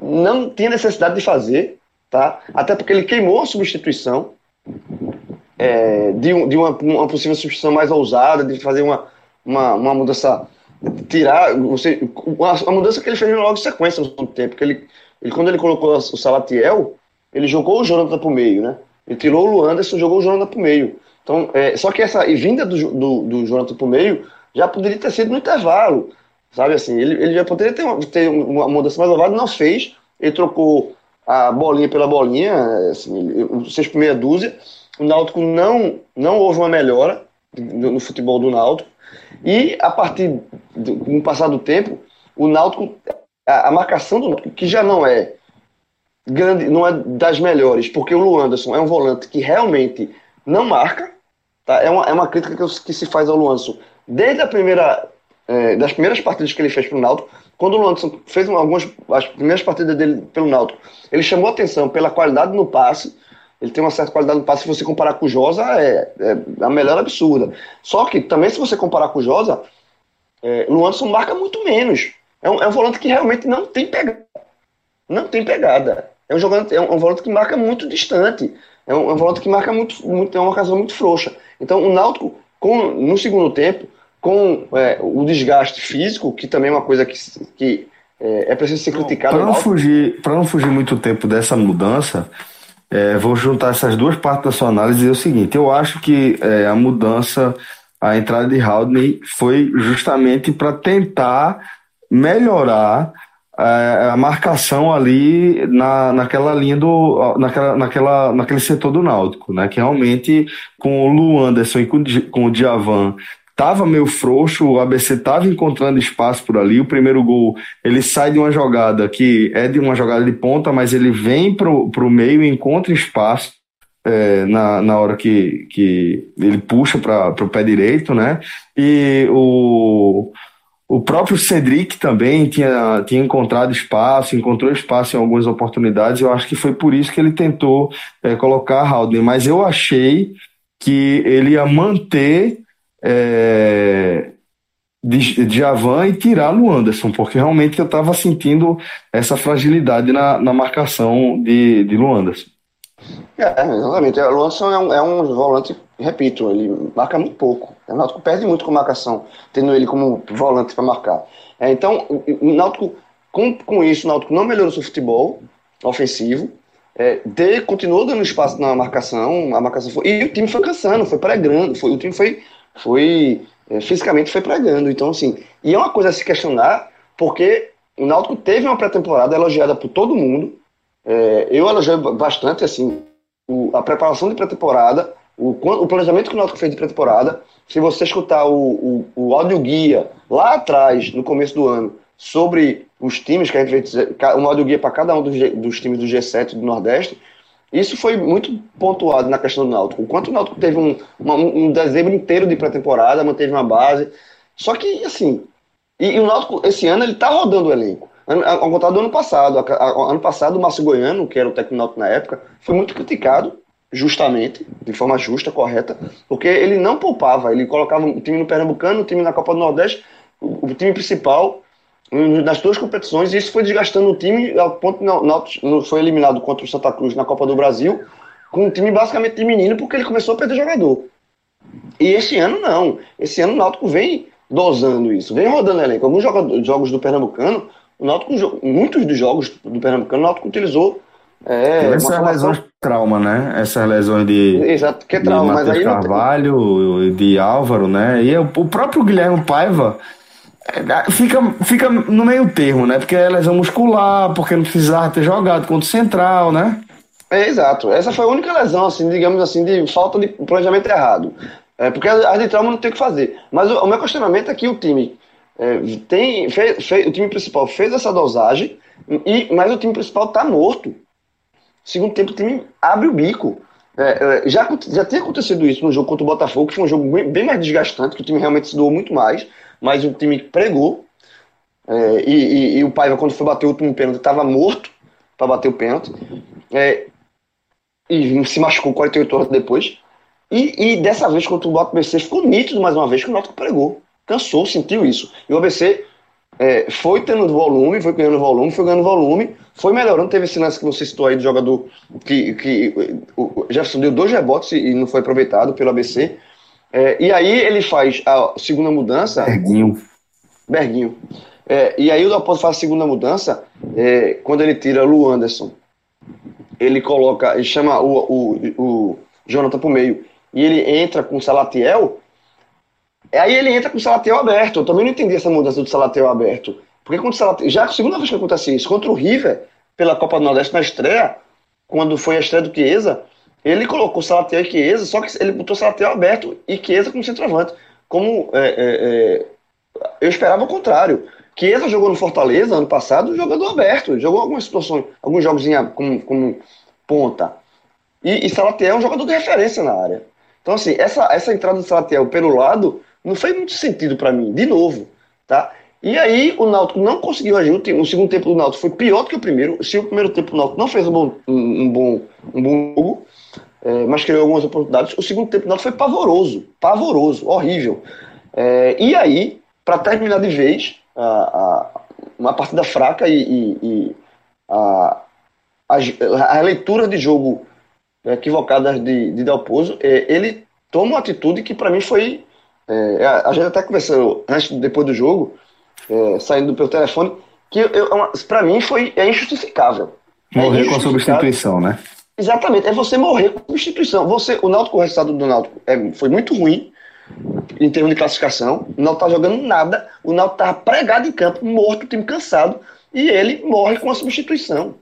não tinha necessidade de fazer tá? Até porque ele queimou a substituição é, de, de uma, uma, possível substituição mais ousada, de fazer uma, uma, uma mudança, tirar, você, a, mudança que ele fez logo em sequência no tempo, porque ele, ele, quando ele colocou o Salatiel, ele jogou o Jonathan para o meio, né? Ele tirou o Luanderson jogou o Jonathan para o meio. Então, é, só que essa vinda do, do, do Jonathan para o meio já poderia ter sido no intervalo, sabe assim? Ele, ele já poderia ter uma, ter uma mudança mais ousada, não fez. Ele trocou a bolinha pela bolinha, assim, seis por meia dúzia. O Náutico não, não houve uma melhora no, futebol do Náutico. E a partir do no passar do tempo, o Náutico, a, a, marcação do Náutico, que já não é grande, não é das melhores, porque o Luanderson é um volante que realmente não marca. Tá? É, uma, é uma crítica que, que se faz ao Luanderson desde a primeira, é, das primeiras partidas que ele fez para o Náutico. Quando o Luanderson fez algumas as primeiras partidas dele pelo Náutico, ele chamou atenção pela qualidade no passe. Ele tem uma certa qualidade no passe. Se você comparar com o Josa, é, é a melhor absurda. Só que também, se você comparar com o Josa, é, Luanderson marca muito menos. É um, é um volante que realmente não tem pegada. Não tem pegada. É um, jogante, é um, um volante que marca muito distante. É um, é um volante que marca muito, muito, é uma ocasião muito frouxa. Então, o Náutico, com, no segundo tempo, com é, o desgaste físico, que também é uma coisa que, que é, é preciso ser criticado. Para não, fugir, não fugir muito tempo dessa mudança, é, vou juntar essas duas partes da sua análise e dizer o seguinte: eu acho que é, a mudança, a entrada de Haldney foi justamente para tentar melhorar é, a marcação ali na, naquela linha do naquela, naquela, naquele setor do Náutico, né? Que realmente com o Lu Anderson e com, com o Diavan estava meio frouxo, o ABC estava encontrando espaço por ali. O primeiro gol, ele sai de uma jogada que é de uma jogada de ponta, mas ele vem para o meio e encontra espaço é, na, na hora que, que ele puxa para o pé direito, né? E o, o próprio Cedric também tinha, tinha encontrado espaço, encontrou espaço em algumas oportunidades. Eu acho que foi por isso que ele tentou é, colocar Haldner, mas eu achei que ele ia manter é, de, Javan e tirar o Anderson, porque realmente eu estava sentindo essa fragilidade na, na marcação de, de Luanderson. É, exatamente. O Luanson é um, é um volante, repito, ele marca muito pouco. O Náutico perde muito com marcação, tendo ele como volante para marcar. É, então, o Náutico, com, com isso, o Náutico não melhorou seu futebol ofensivo, é, de, continuou dando espaço na marcação, a marcação foi, e o time foi cansando, foi pregando, foi, o time foi, foi é, fisicamente foi pregando. Então, assim, e é uma coisa a se questionar, porque o Náutico teve uma pré-temporada elogiada por todo mundo. É, eu elogiei bastante, assim, o, a preparação de pré-temporada, o, o, planejamento que o Náutico fez de pré-temporada. Se você escutar o, o, o áudio guia lá atrás, no começo do ano, sobre os times que a gente fez, um áudio guia para cada um dos, dos times do G7 do Nordeste, isso foi muito pontuado na questão do Náutico. O quanto o Náutico teve um, uma, um dezembro inteiro de pré-temporada, manteve uma base. Só que, assim, e, e, o Náutico, esse ano, ele tá rodando o elenco. Ao contrário do ano passado. A, a, ano passado, o Márcio Goiano, que era o técnico do Náutico na época, foi muito criticado, justamente, de forma justa, correta, porque ele não poupava. Ele colocava o time no Pernambucano, o time na Copa do Nordeste, o, o time principal nas duas competições, e isso foi desgastando o time ao ponto que o Náutico foi eliminado contra o Santa Cruz na Copa do Brasil, com um time basicamente de menino, porque ele começou a perder jogador. E esse ano não. Esse ano o Náutico vem dosando isso, vem rodando elenco. Alguns jogos do Pernambucano, o Náutico, muitos dos jogos do Pernambucano, o Náutico utilizou. É, Essas formação... lesões de trauma, né? Essas lesões de. Exato, que é trauma, mas aí. Carvalho, tem... de Álvaro, né? E o próprio Guilherme Paiva fica, fica no meio termo, né? Porque é lesão muscular, porque não precisava ter jogado contra o Central, né? É, exato. Essa foi a única lesão, assim, digamos assim, de falta de planejamento errado. É, porque as de trauma não tem o que fazer. Mas o, o meu questionamento é que o time é, tem, fez, fez, o time principal fez essa dosagem, e, mas o time principal está morto. Segundo tempo, o time abre o bico. É, é, já, já tinha acontecido isso no jogo contra o Botafogo, que foi um jogo bem, bem mais desgastante, que o time realmente se doou muito mais mas o time pregou. É, e, e, e, o Paiva, quando foi bater o último pênalti, estava morto para bater o pênalti. É, e se machucou 48 horas depois. E, e dessa vez, contra o ABC, ficou nítido mais uma vez que o Náutico pregou. Cansou, sentiu isso. E o ABC é, foi tendo volume, foi ganhando volume, foi ganhando volume, foi melhorando. Teve esse lance que você citou aí do jogador que, que o Jefferson deu dois rebotes e não foi aproveitado pelo ABC. É, e aí ele faz a segunda mudança. Berguinho. Berguinho. É, e aí o Leopoldo faz a segunda mudança é, quando ele tira Lu Anderson. Ele coloca, ele chama o, o, o Jonathan pro meio. E ele entra com o Salatiel. Aí ele entra com o Salatiel aberto. Eu também não entendi essa mudança do Salatiel aberto. Porque quando o Salatiel, já a segunda vez que acontece isso, contra o River, pela Copa do Nordeste na estreia, quando foi a estreia do Chiesa, ele colocou Salatiel e Chiesa, só que ele botou Salatiel aberto e Chiesa como centroavante. Como é, é, é, eu esperava o contrário. Chiesa jogou no Fortaleza ano passado, jogador aberto, jogou algumas situações, alguns jogos como, como ponta. E, e Salatiel é um jogador de referência na área. Então, assim, essa, essa entrada do Salatiel pelo lado não fez muito sentido para mim, de novo. Tá? E aí o Náutico não conseguiu agir. O segundo tempo do Náutico foi pior do que o primeiro. Se o primeiro tempo do Náutico não fez um bom, um, um bom, um bom jogo, é, mas criou algumas oportunidades. O segundo tempo do Náutico foi pavoroso, pavoroso, horrível. É, e aí, para terminar de vez, a, a, uma partida fraca e, e, e a, a, leitura de jogo equivocada de, de Dalpozo, é, ele toma uma atitude que para mim foi. É, a, gente até conversou antes, depois do jogo, é, saindo pelo telefone, que para mim foi é injustificável. Morrer com a substituição, né? Exatamente, é você morrer com substituição. Você, o Náutico, o resultado do Náutico é, foi muito ruim em termos de classificação. O Náutico tá jogando nada, o Náutico tava pregado em campo, morto, o time cansado, e ele morre com a substituição.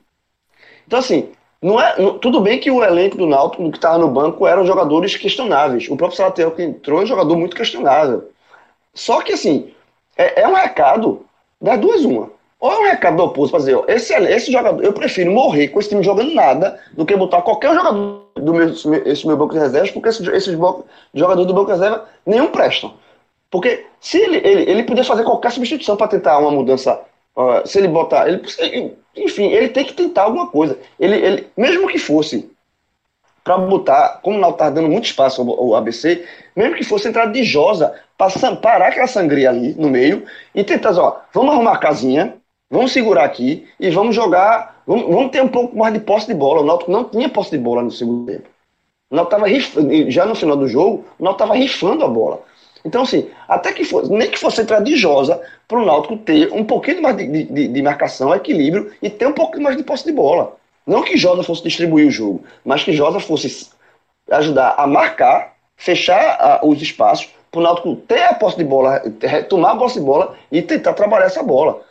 Então assim, não é, não, tudo bem que o elenco do Náutico, que estava no banco, eram jogadores questionáveis. O próprio Salatiel que entrou é um jogador muito questionável. Só que assim, é, é um recado das duas uma. Ou é um recado do dizer, ó, esse, esse jogador, eu prefiro morrer com esse time jogando nada do que botar qualquer jogador do meu, esse meu banco de reservas, porque esses, jogadores do banco de reserva nenhum prestam. Porque se ele, ele, ele podia fazer qualquer substituição para tentar uma mudança, uh, se ele botar, ele, enfim, ele tem que tentar alguma coisa. Ele, ele mesmo que fosse para botar, como não está dando muito espaço ao, ao, ABC, mesmo que fosse entrar de Josa, para parar aquela sangria ali no meio e tentar, ó, vamos arrumar a casinha, Vamos segurar aqui e vamos jogar Vamos, vamos, ter um pouco mais de posse de bola. O Náutico não tinha posse de bola no segundo tempo. O Náutico tava já no final do jogo, o Náutico estava rifando a bola. Então, assim, até que fosse, nem que fosse entrar de Josa para o Náutico ter um pouquinho mais de, de, de, marcação, equilíbrio e ter um pouquinho mais de posse de bola. Não que Josa fosse distribuir o jogo, mas que Josa fosse ajudar a marcar, fechar a, os espaços, para o Náutico ter a posse de bola, tomar a posse de bola e tentar trabalhar essa bola.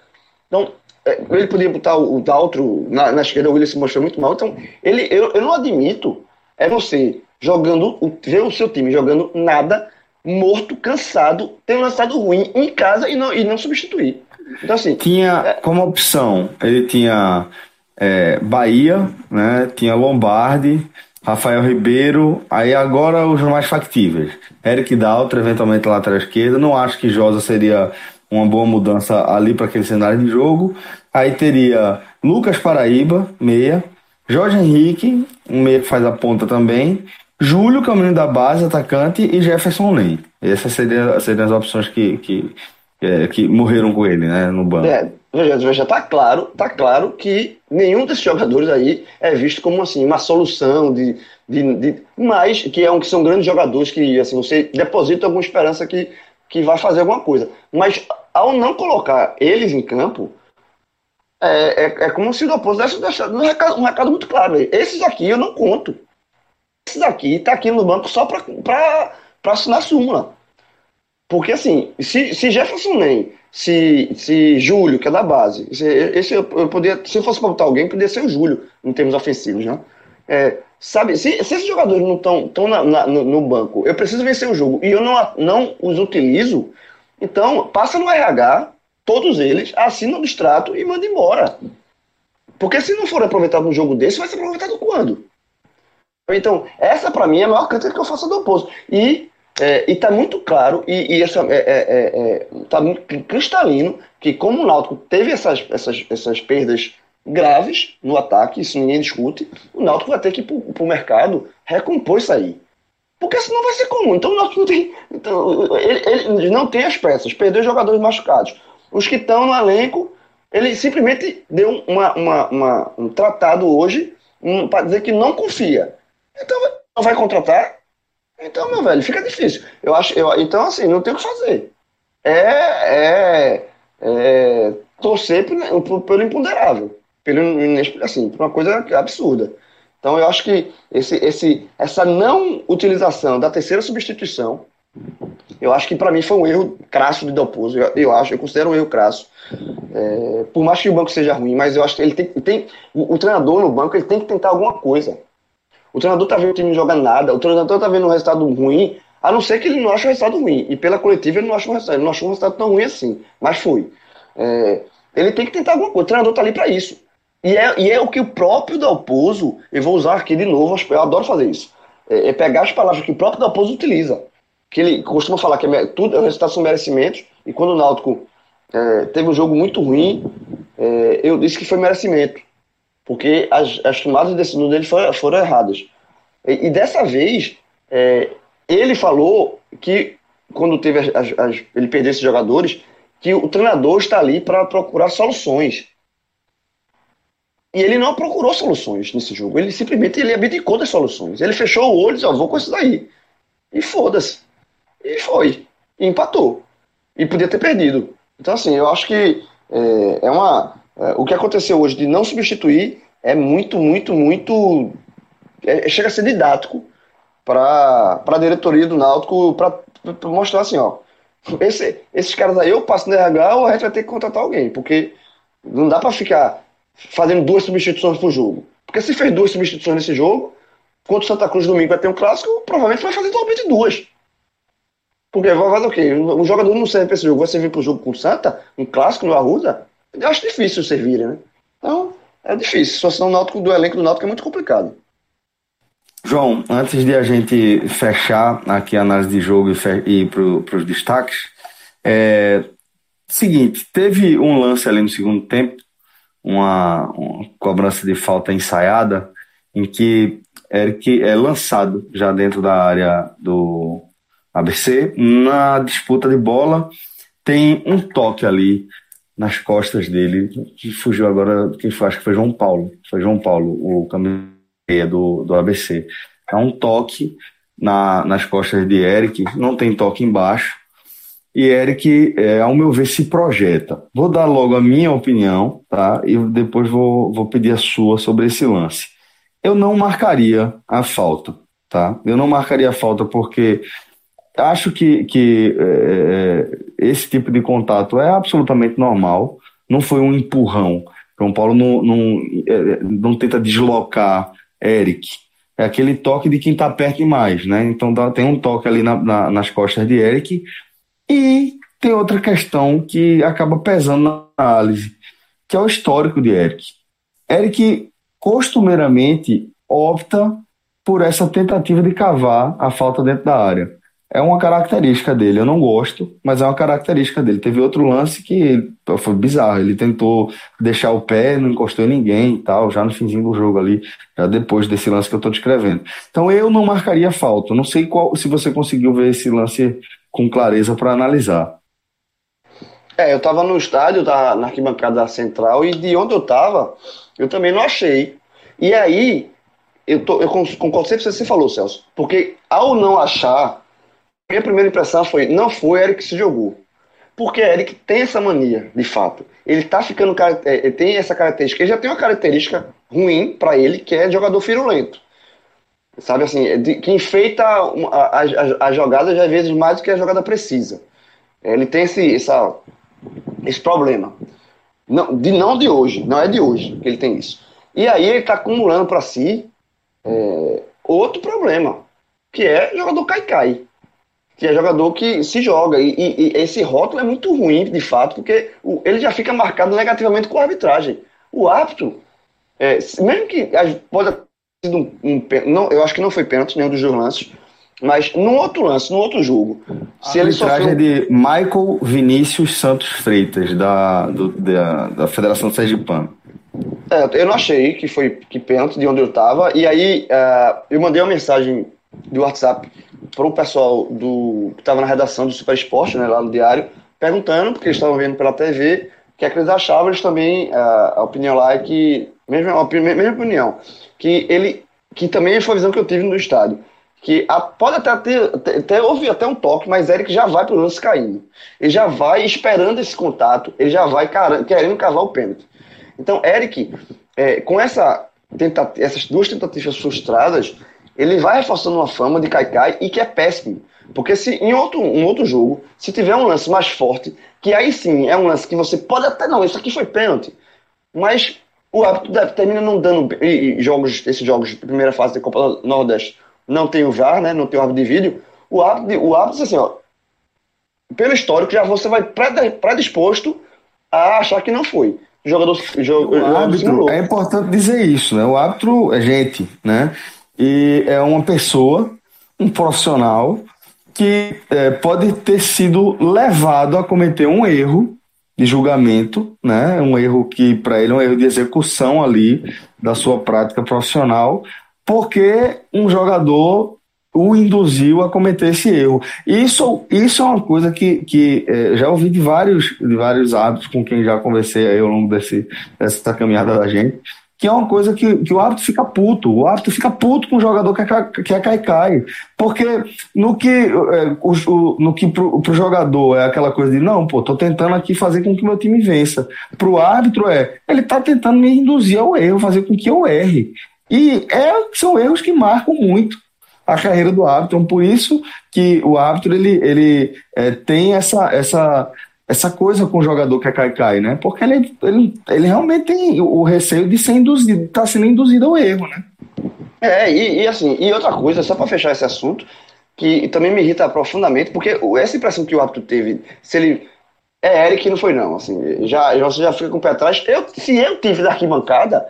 Então, é, ele podia botar o, o Daltro na, na esquerda, o William se mostrou muito mal. Então, ele, eu, eu não admito é você jogando, ver o seu time jogando nada, morto, cansado, tendo lançado ruim em casa e não, e não substituir. Então, assim. Tinha é, como opção, ele tinha é, Bahia, né? Tinha Lombardi, Rafael Ribeiro, aí agora os mais factíveis. Eric Daltro, eventualmente lateral esquerda. Não acho que Josa seria uma boa mudança ali para aquele cenário de jogo. Aí teria Lucas Paraíba, meia. Jorge Henrique, um meia que faz a ponta também. Júlio, caminho da base, atacante. E Jefferson Lane. Essas seriam, seriam as opções que, que, é, que morreram com ele né, no banco. É, veja, veja, tá claro, tá claro que nenhum desses jogadores aí é visto como assim, uma solução de, de, de mais que, é um, que são grandes jogadores que assim, você deposita alguma esperança que que vai fazer alguma coisa. Mas ao não colocar eles em campo, é, é, é como se o oposto desse, desse um, recado, um recado muito claro. Esses aqui eu não conto. Esses aqui tá aqui no banco só para assinar súmula. Porque assim, se, se Jefferson nem, se, se Júlio, que é da base, se, esse eu, eu podia, se eu fosse botar alguém, poderia ser o Júlio, em termos ofensivos, né? É, Sabe, se, se esses jogadores não estão no, no, banco, eu preciso vencer o jogo e eu não, não os utilizo, então passa no RH, todos eles, assina o extrato e manda embora. Porque se não for aproveitado num jogo desse, vai ser aproveitado quando? Então, essa para mim é a maior crítica que eu faço do oposto. E é, está muito claro, e, e essa, é, é, é, tá muito cristalino, que como o Náutico teve essas, essas, essas perdas graves no ataque, isso ninguém discute, o Náutico vai ter que ir para o mercado recompor isso aí. Porque senão vai ser comum. Então o Náutico não tem. Então, ele, ele não tem as peças, perdeu jogadores machucados. Os que estão no elenco, ele simplesmente deu uma, uma, uma um tratado hoje um, para dizer que não confia. Então não vai contratar? Então, meu velho, fica difícil. Eu acho, eu, então, assim, não tem o que fazer. É, é, é torcer pelo, imponderável pelo assim, por uma coisa absurda. Então eu acho que esse, esse, essa não utilização da terceira substituição, eu acho que para mim foi um erro crasso de Dalpozo. Eu, eu acho, eu considero um erro crasso. É, por mais que o banco seja ruim, mas eu acho que ele tem, tem o, o, treinador no banco ele tem que tentar alguma coisa. O treinador tá vendo o time jogar nada, o treinador tá vendo um resultado ruim, a não ser que ele não ache o resultado ruim. E pela coletiva ele não acha um resultado, ele não achou um resultado tão ruim assim, mas foi. É, ele tem que tentar alguma coisa. O treinador tá ali para isso. E é, e é o que o próprio Dalpozo, eu vou usar aqui de novo, eu adoro fazer isso, é, é pegar as palavras que o próprio Dalpozo utiliza. Que ele costuma falar que é, tudo é resultado são merecimentos, e quando o Náutico é, teve um jogo muito ruim, é, eu disse que foi merecimento, porque as, as tomadas de decisão dele foram, foram erradas. E, e dessa vez, é, ele falou que quando teve as, as, ele perdeu esses jogadores, que o treinador está ali para procurar soluções. E ele não procurou soluções nesse jogo. Ele simplesmente ele abdicou das soluções. Ele fechou o olho e disse, ó, vou com isso daí. E foda-se. E foi. E empatou. E podia ter perdido. Então, assim, eu acho que é, é uma. É, o que aconteceu hoje de não substituir é muito, muito, muito. É, chega a ser didático para a diretoria do Náutico para mostrar assim, ó. Esse, esses caras aí, eu passo no RH ou a gente vai ter que contratar alguém, porque não dá para ficar fazendo duas substituições por jogo. Porque se fez duas substituições nesse jogo, quando o Santa Cruz domingo vai ter um clássico, provavelmente vai fazer totalmente duas. Porque vai fazer o quê? O jogador não serve para esse jogo, vai servir para o jogo com o Santa, um clássico no Arruda. Eu acho difícil servirem, né? Então, é difícil. A situação náutico, do elenco do Náutico é muito complicado. João, antes de a gente fechar aqui a análise de jogo e ir para os destaques, é seguinte, teve um lance ali no segundo tempo uma, uma cobrança de falta ensaiada em que Eric é lançado já dentro da área do ABC na disputa de bola tem um toque ali nas costas dele, que fugiu agora, quem foi, acho que foi João Paulo, foi João Paulo, o caminho do, do ABC. É um toque na, nas costas de Eric, não tem toque embaixo, e Eric, é, ao meu ver, se projeta. Vou dar logo a minha opinião, tá? E depois vou, vou pedir a sua sobre esse lance. Eu não marcaria a falta, tá? Eu não marcaria a falta porque acho que, que é, é, esse tipo de contato é absolutamente normal. Não foi um empurrão. João Paulo não, não, é, não tenta deslocar Eric. É aquele toque de quem está perto demais, né? Então dá, tem um toque ali na, na, nas costas de Eric. E tem outra questão que acaba pesando na análise, que é o histórico de Eric. Eric costumeiramente opta por essa tentativa de cavar a falta dentro da área é uma característica dele. Eu não gosto, mas é uma característica dele. Teve outro lance que foi bizarro. Ele tentou deixar o pé, não encostou em ninguém e tal, já no finzinho do jogo ali, já depois desse lance que eu estou descrevendo. Então eu não marcaria falta. Não sei qual, se você conseguiu ver esse lance com clareza para analisar. É, eu estava no estádio, tá, na arquibancada central, e de onde eu estava, eu também não achei. E aí, eu, tô, eu concordo sempre com o que você falou, Celso, porque ao não achar, minha primeira impressão foi: não foi Eric que se jogou. Porque Eric tem essa mania, de fato. Ele tá ficando. É, ele tem essa característica. Ele já tem uma característica ruim para ele, que é jogador firulento. Sabe assim, é de, que enfeita as jogadas às vezes mais do que a jogada precisa. Ele tem esse, essa, esse problema. Não de, não de hoje, não é de hoje que ele tem isso. E aí ele está acumulando para si é, outro problema, que é jogador cai-cai que é jogador que se joga. E, e, e, esse rótulo é muito ruim, de fato, porque o, ele já fica marcado negativamente com a arbitragem. O árbitro, é, mesmo que pode sido um, um, não, eu acho que não foi pênalti nenhum dos dois lances, mas num outro lance, num outro jogo. A se ele sofreu... é de Michael Vinícius Santos Freitas, da, do, da, da Federação Sergipana. É, eu não achei que foi que pênalti de onde eu estava. E aí uh, eu mandei uma mensagem do WhatsApp para o pessoal do, que estava na redação do Super Esporte, né, lá no diário, perguntando, porque eles estavam vendo pela TV, que que eles achavam, eles também, a, a opinião lá é que, mesma, a mesma opinião, que ele, que também foi a visão que eu tive no estádio, que a, pode até ter, até, houve até um toque, mas Eric já vai para o lance caindo. Ele já vai esperando esse contato, ele já vai querendo cavar o pênalti. Então, Eric, é, com essa essas duas tentativas frustradas, ele vai reforçando uma fama de Kaikai e que é péssimo. Porque se em outro, um outro jogo, se tiver um lance mais forte, que aí sim é um lance que você pode até não, isso aqui foi pênalti, mas o árbitro termina não dando e, e jogos, esses jogos de primeira fase da Copa do Nordeste não tem o VAR, né, não tem o árbitro de vídeo, o árbitro, o árbitro assim, ó, pelo histórico já você vai predisposto a achar que não foi. O jogador, jogo, o árbitro, é importante dizer isso, né? O árbitro é gente, né? E é uma pessoa, um profissional, que é, pode ter sido levado a cometer um erro de julgamento, né? Um erro que para ele é um erro de execução ali da sua prática profissional, porque um jogador o induziu a cometer esse erro. Isso, isso é uma coisa que, que é, já ouvi de vários, de vários hábitos com quem já conversei aí ao longo desse, dessa caminhada da gente, que é uma coisa que, que o árbitro fica puto. O árbitro fica puto com o jogador que é, que é cai-cai. Porque no que, é, o, no que pro, pro jogador é aquela coisa de, não, pô, tô tentando aqui fazer com que meu time vença. Pro árbitro é, ele tá tentando me induzir ao erro, fazer com que eu erre. E é, são erros que marcam muito a carreira do árbitro. Então, por isso que o árbitro ele, ele é, tem essa, essa essa coisa com o jogador que é cai-cai, né? Porque ele, ele, ele realmente tem o receio de ser induzido, estar tá sendo induzido ao erro, né? É, e, e assim, e outra coisa, só para fechar esse assunto, que também me irrita profundamente, porque essa impressão que o árbitro teve, se ele. É Eric, não foi não, assim, já, você já fica com o pé atrás. Eu, se eu tive da arquibancada,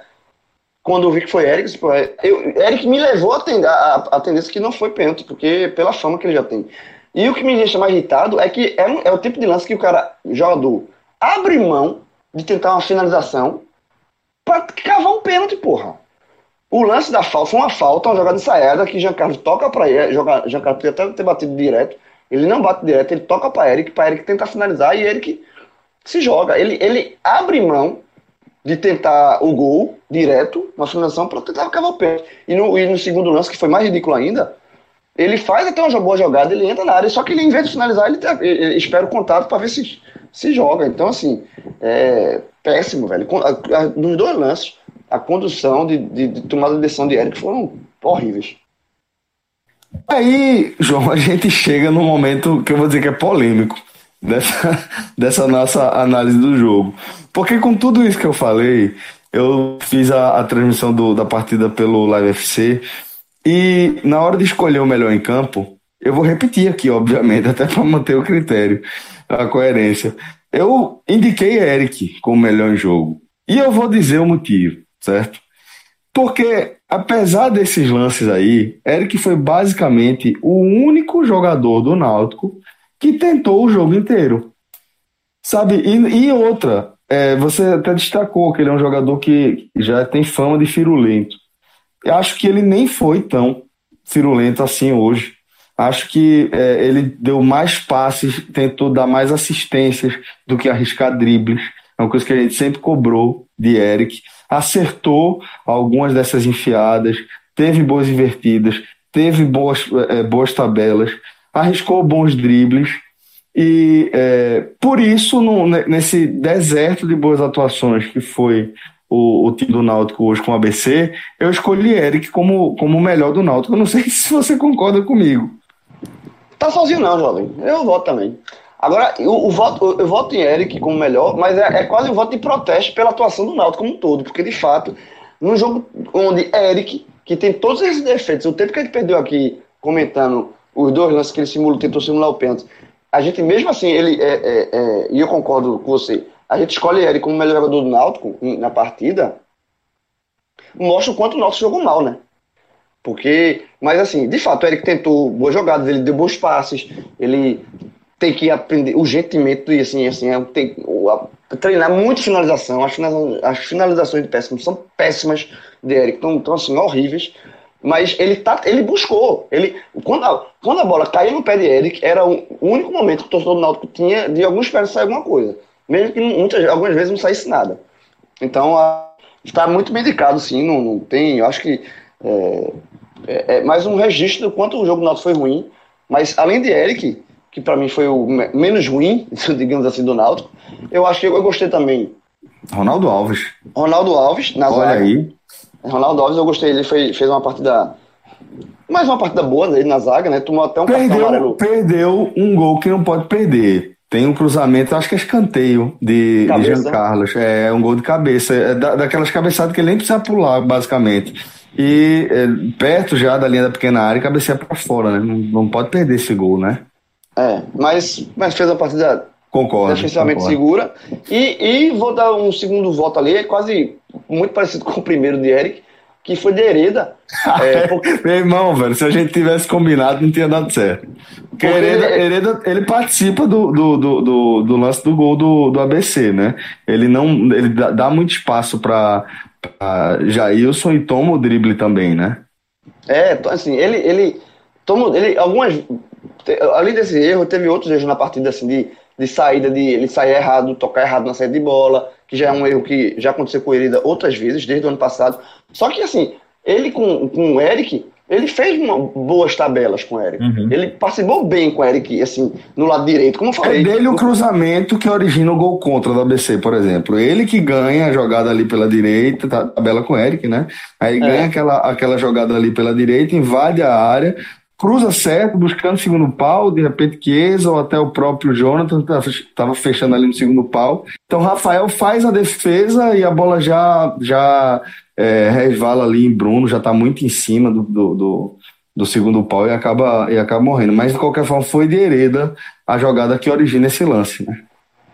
quando eu vi que foi Eric, eu, Eric me levou a, tend, a, a tendência que não foi pênalti, porque pela fama que ele já tem. E o que me deixa mais irritado é que é, um, é o tipo de lance que o cara, jogador, abre mão de tentar uma finalização para cavar um pênalti, porra. O lance da falta foi uma falta, uma jogada ensaiada que Jean Carlos toca para ele. Jean Carlos podia até ter batido direto. Ele não bate direto, ele toca para Eric, para Eric tentar finalizar e Eric se joga. Ele, ele abre mão de tentar o gol direto, uma finalização, para tentar cavar o pé. E no, e no segundo lance, que foi mais ridículo ainda, ele faz até uma boa jogada, ele entra na área, só que ele, em vez de finalizar, ele, ele, espera o contato para ver se, se joga. Então, assim, é péssimo, velho. Nos dois lances, a condução de, de, de tomada de decisão de Eric foram horríveis. Aí, João, a gente chega num momento que eu vou dizer que é polêmico dessa, dessa nossa análise do jogo. Porque com tudo isso que eu falei, eu fiz a, a transmissão do, da partida pelo Live FC e na hora de escolher o melhor em campo, eu vou repetir aqui, obviamente, até para manter o critério, a coerência. Eu indiquei Eric como melhor em jogo. E eu vou dizer o motivo, certo? Porque, apesar desses lances aí, Eric foi basicamente o único jogador do Náutico que tentou o jogo inteiro. Sabe? E, e outra, é, você até destacou que ele é um jogador que já tem fama de firulento. Eu acho que ele nem foi tão firulento assim hoje. Acho que é, ele deu mais passes, tentou dar mais assistências do que arriscar dribles. É uma coisa que a gente sempre cobrou de Eric. Acertou algumas dessas enfiadas, teve boas invertidas, teve boas, é, boas tabelas, arriscou bons dribles. E é, por isso, no, nesse deserto de boas atuações que foi o, o, time do Náutico hoje com o ABC, eu escolhi Eric como, como o melhor do Náutico. Eu não sei se você concorda comigo. Tá sozinho não, jovem. Eu voto também. Agora, o, o voto, eu, eu, voto em Eric como melhor, mas é, é, quase um voto de protesto pela atuação do Náutico como um todo, porque de fato, num jogo onde Eric, que tem todos esses defeitos, o tempo que ele perdeu aqui comentando os dois lances que ele simula, tentou simular o pênalti, a gente mesmo assim, ele é, é, é, e eu concordo com você, a gente escolhe ele como melhor jogador do Náutico na partida, mostra o quanto o Náutico jogou mal, né? Porque, mas assim, de fato, o Eric tentou boas jogadas, ele deu bons passes, ele tem que aprender urgentemente e assim, assim, é, tem, treinar muito finalização. As, finalizações, as finalizações de péssimo são péssimas de Eric, estão, assim, horríveis. Mas ele, tá, ele buscou. Ele, quando, a, quando a bola caiu no pé de Eric, era o único momento que o torcedor do Náutico tinha de alguns pés sair alguma coisa. Mesmo que muitas, algumas vezes não saísse nada. Então, está muito medicado, sim. Não, não tem. Eu acho que é, é, é, mais um registro do quanto o jogo do Náutico foi ruim. Mas além de Eric, que para mim foi o menos ruim, digamos assim, do Náutico, eu acho que eu, eu gostei também. Ronaldo Alves. Ronaldo Alves, na Olha zaga. aí. Ronaldo Alves, eu gostei. Ele foi, fez uma partida. Mais uma partida boa dele na zaga, né? Tomou até um perdeu, cartão amarelo. Perdeu um gol que não pode perder. Tem um cruzamento, acho que é escanteio de, de Jean Carlos. É um gol de cabeça. É da, daquelas cabeçadas que ele nem precisa pular, basicamente e é, perto já da linha da pequena área, cabeceia para fora, né? Não, não, pode perder esse gol, né? É, mas, mas fez a partida concordo, defensivamente concordo. segura. E, e vou dar um segundo voto ali, é quase muito parecido com o primeiro de Eric, que foi de Hereda. É, porque... Meu irmão, velho, se a gente tivesse combinado, não tinha dado certo. Porque, Hereda, ele... Hereda, ele participa do, do, do, do, do lance do gol do, do ABC, né? Ele não ele dá, dá muito espaço para Jailson e toma o drible também, né? É, assim, ele, ele toma, ele, algumas, além desse erro, teve outros erros na partida, assim, de, de saída, de ele sair errado, tocar errado na saída de bola, que já é um erro que já aconteceu com ele outras vezes, desde o ano passado. Só que, assim, ele com, com o Eric, ele fez uma, boas tabelas com o Eric. Uhum. Ele participou bem com o Eric, assim, no lado direito, como eu falei. É dele o cruzamento que origina o gol contra do ABC, por exemplo. Ele que ganha a jogada ali pela direita, tá, tabela com o Eric, né? Aí é. ganha aquela, aquela jogada ali pela direita, invade a área, cruza certo, buscando o segundo pau, de repente Chiesa ou até o próprio Jonathan estava fechando ali no segundo pau. Então Rafael faz a defesa e a bola já já é, resvala ali em Bruno, já está muito em cima do, do, do, do, segundo pau e acaba, e acaba morrendo. Mas de qualquer forma foi de Hereda a jogada que origina esse lance, né?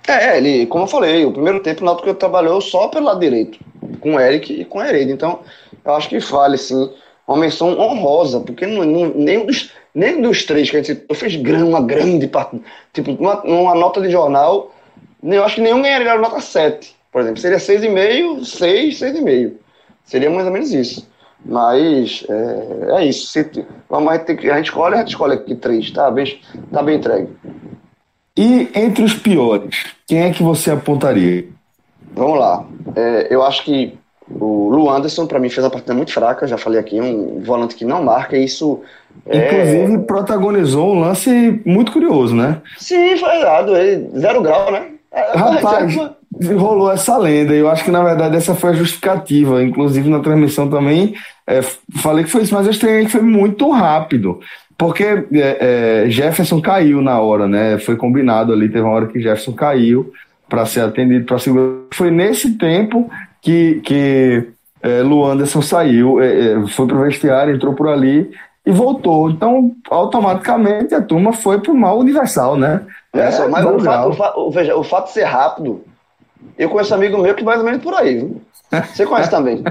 É, ele, como eu falei, o primeiro tempo o Náutico trabalhou só pelo lado direito, com o Eric e com o Hereda. Então, eu acho que vale, sim, uma menção honrosa, porque não, não, nem, dos, nem dos três que a gente fez uma grande parte. Tipo, numa, numa nota de jornal, eu acho que nenhum ganharia nota 7, por exemplo. Seria 6,5, 6, 6,5. Seria mais ou menos isso. Mas é, é isso. Se, vamos, a, gente, a gente escolhe, a gente escolhe aqui três, tá bem, tá bem entregue. E entre os piores, quem é que você apontaria? Vamos lá. É, eu acho que o Lu Anderson, para mim, fez uma partida muito fraca, já falei aqui, um volante que não marca, e isso. É... Inclusive, protagonizou um lance muito curioso, né? Sim, foi errado. Ele, zero grau, né? É, Rapaz, rolou essa lenda. Eu acho que, na verdade, essa foi a justificativa. Inclusive, na transmissão também, é, falei que foi isso, mas eu estranhei que foi muito rápido. Porque é, é, Jefferson caiu na hora, né? Foi combinado ali, teve uma hora que Jefferson caiu para ser atendido para segurar. Foi nesse tempo que, que é, Lu Anderson saiu, é, é foi para o vestiário, entrou por ali e voltou. Então, automaticamente, a turma foi para o mal universal, né? É, só, mas o fato, o, fato, veja, o fato de ser rápido, eu conheço um amigo meu que mais ou menos por aí. Viu? Você conhece também?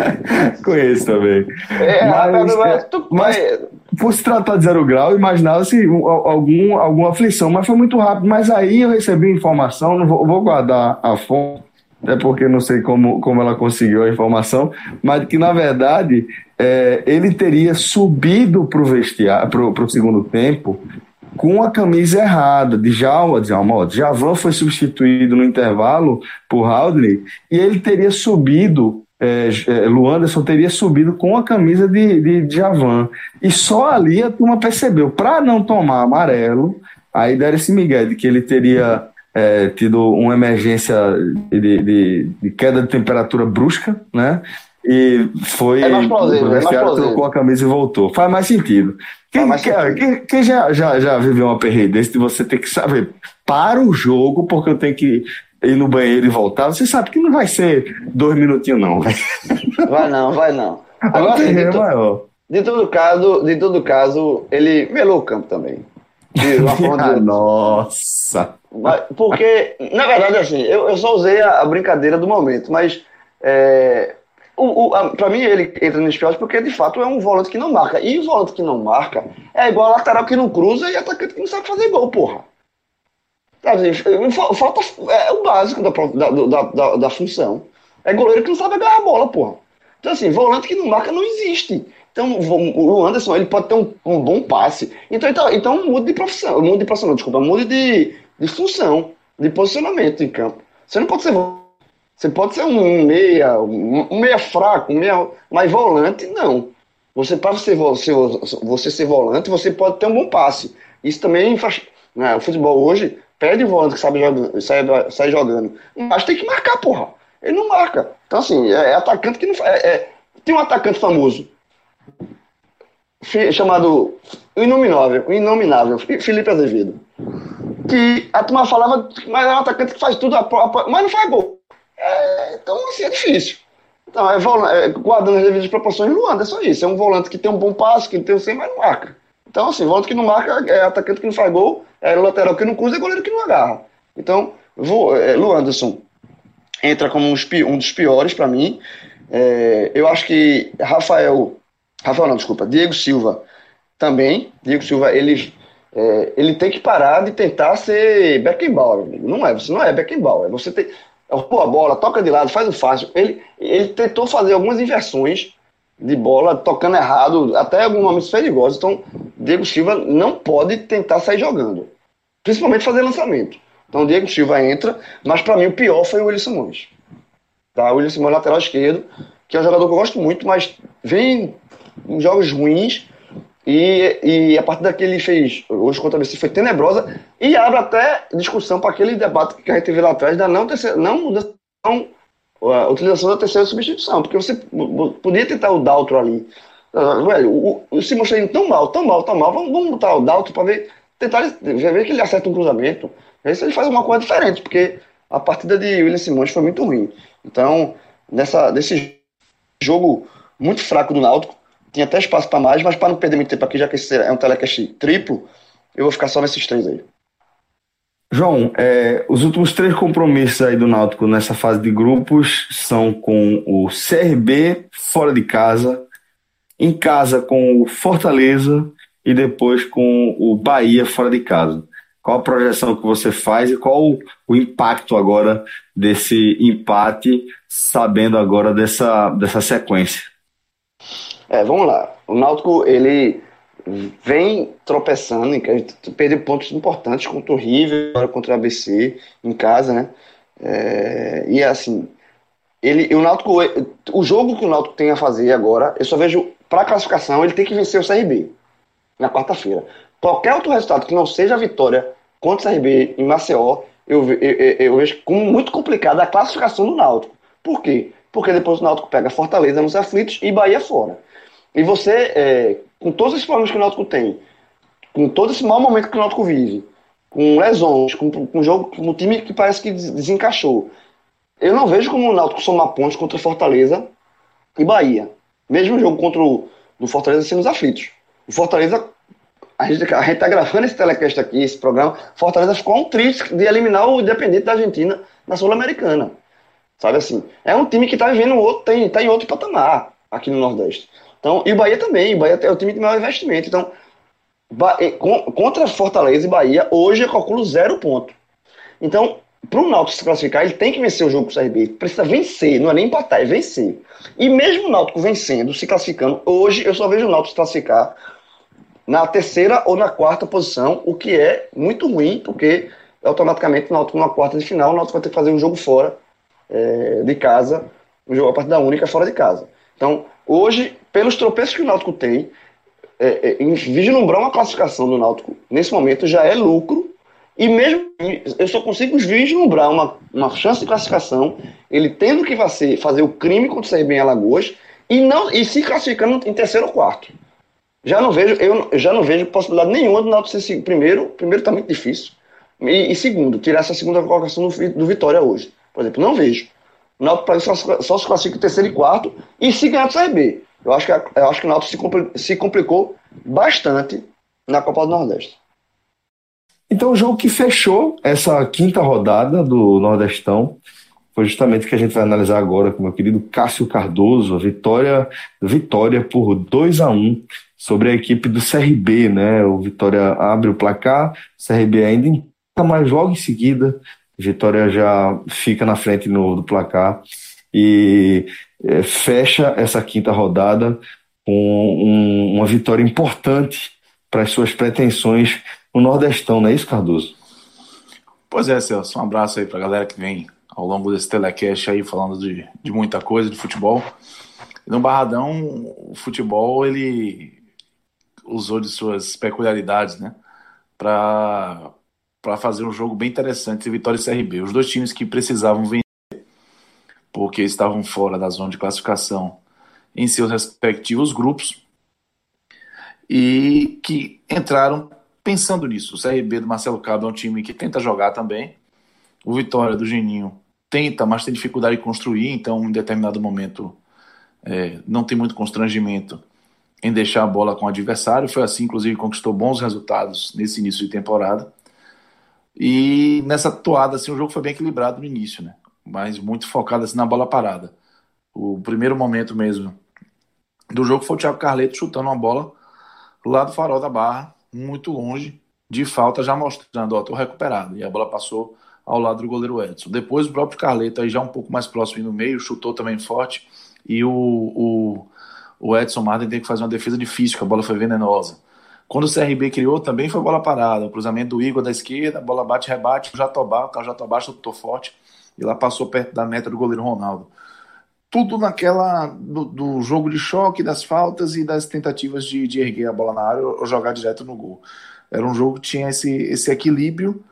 Conheço também. É, mas, mas, tu, mas por se tratar de zero grau, imaginava-se algum, alguma aflição, mas foi muito rápido. Mas aí eu recebi informação, não vou, vou guardar a fonte, até porque não sei como, como ela conseguiu a informação, mas que na verdade é, ele teria subido para o vestiário, para o segundo tempo, com a camisa errada. de Djalma, Djalma, Javan foi substituído no intervalo por Haldley e ele teria subido, é, é, Luanderson teria subido com a camisa de, de Javan. E só ali a turma percebeu, para não tomar amarelo, aí deram esse migué de que ele teria é, tido uma emergência de, de, de, queda de temperatura brusca, né? E foi. É mais plausível, é mais trocou a camisa e voltou. Faz mais sentido. Quem, mais quem, quem, quem já, já, já viveu uma perreira desse de você ter que saber para o jogo, porque eu tenho que ir no banheiro e voltar, você sabe que não vai ser dois minutinhos, não. Vai não, vai não. Agora, assim, de, to, de, todo caso, de todo caso, ele melou o campo também. De uma forma de... Nossa! Porque, na verdade, assim, eu, eu só usei a, a brincadeira do momento, mas é, o, o, pra mim ele entra nos piores porque de fato é um volante que não marca. E o volante que não marca é igual a lateral que não cruza e atacante que não sabe fazer gol, porra. Falta é o básico da, da, da, da, função. É goleiro que não sabe agarrar a bola, porra. Então, assim, volante que não marca não existe. Então, o Anderson, ele pode ter um, um bom passe. Então, então, então mude de profissão, mude de profissão, desculpa, mude de, de função, de posicionamento em campo. Você não pode ser você pode ser um meia, um meia fraco, um meia, mas volante não. Você para ser, você, você ser volante, você pode ter um bom passe. Isso também faz. Né, o futebol hoje pede o volante que sabe jogando, sai, sai jogando. Mas tem que marcar, porra. Ele não marca. Então, assim, é, é atacante que não. É, é, tem um atacante famoso chamado Inominável, Inominável, Felipe Azevedo. Que a turma falava, mas é um atacante que faz tudo, mas não faz gol. É, então, assim, é difícil. Então, é, é, guardando as devidas proporções, Luanda, é só isso. É um volante que tem um bom passo, que tem o 100, mas não marca. Então, assim, volante que não marca é atacante que não faz gol, é lateral que não cruza, é goleiro que não agarra. Então, vou, é, Lu Anderson entra como um, um dos piores para mim. É, eu acho que Rafael, Rafael não, desculpa, Diego Silva também. Diego Silva, ele, é, ele tem que parar de tentar ser Beckenbauer. Não é, você não é Beckenbauer. Você tem, roubou a bola, toca de lado, faz o fácil. Ele, ele tentou fazer algumas inversões de bola, tocando errado, até alguns momentos perigosos. Então, Diego Silva não pode tentar sair jogando, principalmente fazer lançamento. Então, Diego Silva entra, mas para mim o pior foi o William Simões. Tá? O William Simões, lateral esquerdo, que é um jogador que eu gosto muito, mas vem em jogos ruins e, e a partir daquele ele fez hoje contra o ABC foi tenebrosa e abre até discussão para aquele debate que a gente teve lá atrás da não, terceira, não, não a utilização da terceira substituição, porque você podia tentar o Daltro ali. Ah, velho, o, o Simon está indo tão mal, tão mal, tão mal, vamos, vamos botar o Daltro para ver, tentar ver que ele acerta um cruzamento, ver se ele faz uma coisa diferente, porque a partida de William Simões foi muito ruim. Então, nessa, desse jogo muito fraco do Náutico, tinha até espaço para mais, mas para não perder muito tempo aqui, já que esse é um telecast triplo, eu vou ficar só nesses três aí. João, é, os últimos três compromissos aí do Náutico nessa fase de grupos são com o CRB fora de casa, em casa com o Fortaleza e depois com o Bahia fora de casa. Qual a projeção que você faz e qual o impacto agora desse empate, sabendo agora dessa, dessa sequência? É, vamos lá. O Náutico, ele vem tropeçando, perdeu pontos importantes contra o River, agora contra o ABC, em casa, né? É, e assim, ele, o, Náutico, o jogo que o Náutico tem a fazer agora, eu só vejo, para classificação, ele tem que vencer o CRB na quarta-feira. Qualquer outro resultado que não seja a vitória contra o CRB em Maceió, eu, eu, eu, eu vejo como muito complicada a classificação do Náutico. Por quê? Porque depois o Náutico pega Fortaleza nos aflitos e Bahia fora. E você, é, com todos os problemas que o Náutico tem, com todo esse mau momento que o Náutico vive, com lesões, com, com um jogo, com um time que parece que desencaixou, eu não vejo como o Náutico somar pontos contra Fortaleza e Bahia. Mesmo o jogo contra o do Fortaleza sendo os aflitos. O Fortaleza, a gente, a gente tá gravando esse telecast aqui, esse programa, Fortaleza ficou um triste de eliminar o Independente da Argentina na Sul-Americana. Sabe assim? É um time que tá vivendo outro, tem, tá em outro patamar aqui no Nordeste. Então, e o Bahia também, o Bahia é o time de maior investimento. Então, contra Fortaleza e Bahia, hoje eu calculo zero ponto. Então, para o Náutico se classificar, ele tem que vencer o jogo com o CRB. Precisa vencer, não é nem empatar, é vencer. E mesmo o Náutico vencendo, se classificando, hoje eu só vejo o Náutico se classificar na terceira ou na quarta posição, o que é muito ruim, porque automaticamente o Náutico na quarta de final, o Náutico vai ter que fazer um jogo fora é, de casa, um jogo a partida única fora de casa. Então, hoje, pelos tropeços que o Náutico tem, é, é, vislumbrar uma classificação do Náutico nesse momento já é lucro, e mesmo eu só consigo vislumbrar uma, uma chance de classificação, ele tendo que fazer, fazer o crime contra o CRB em Alagoas e, não, e se classificando em terceiro ou quarto. Já não vejo, eu já não vejo possibilidade nenhuma do Náutico ser primeiro, primeiro está muito difícil, e, e, segundo, tirar essa segunda colocação do, do Vitória hoje. Por exemplo, não vejo. O Náutico só, só se classifica em terceiro e quarto e se ganhar do CRB. Eu acho que, eu acho que o Náutico se, se complicou bastante na Copa do Nordeste. Então, o jogo que fechou essa quinta rodada do Nordestão foi justamente o que a gente vai analisar agora com meu querido Cássio Cardoso, a vitória, vitória por 2 a 1 sobre a equipe do CRB, né? O Vitória abre o placar, o CRB ainda empata, mas logo em seguida, Vitória já fica na frente no, do placar e é, fecha essa quinta rodada com um, uma vitória importante para as suas pretensões no Nordestão, não é isso, Cardoso? Pois é, Celso. Um abraço aí para a galera que vem ao longo desse telecast aí falando de, de muita coisa, de futebol. No Barradão, o futebol ele usou de suas peculiaridades, né, para para fazer um jogo bem interessante de Vitória e CRB. Os dois times que precisavam vencer porque estavam fora da zona de classificação em seus respectivos grupos e que entraram pensando nisso. O CRB do Marcelo Cabo é um time que tenta jogar também. O Vitória do Geninho tenta, mas tem dificuldade de construir, então em determinado momento é, não tem muito constrangimento em deixar a bola com o adversário. Foi assim, inclusive, conquistou bons resultados nesse início de temporada. E nessa toada, assim, o jogo foi bem equilibrado no início, né? Mas muito focado assim, na bola parada. O primeiro momento mesmo do jogo foi o Thiago Carleto chutando uma bola lá do farol da barra, muito longe de falta, já mostrando, ó, tô recuperado. E a bola passou ao lado do goleiro Edson. Depois o próprio Carleto, aí já um pouco mais próximo no meio, chutou também forte. E o, o, o Edson Martin tem que fazer uma defesa difícil, que a bola foi venenosa. Quando o CRB criou, também foi bola parada. O cruzamento do Igor da esquerda, bola bate, rebate, o Jatobá, o Jatobá chutou forte e lá passou perto da meta do goleiro Ronaldo. Tudo naquela do, do jogo de choque, das faltas e das tentativas de, de, erguer a bola na área ou jogar direto no gol. Era um jogo que tinha esse, esse equilíbrio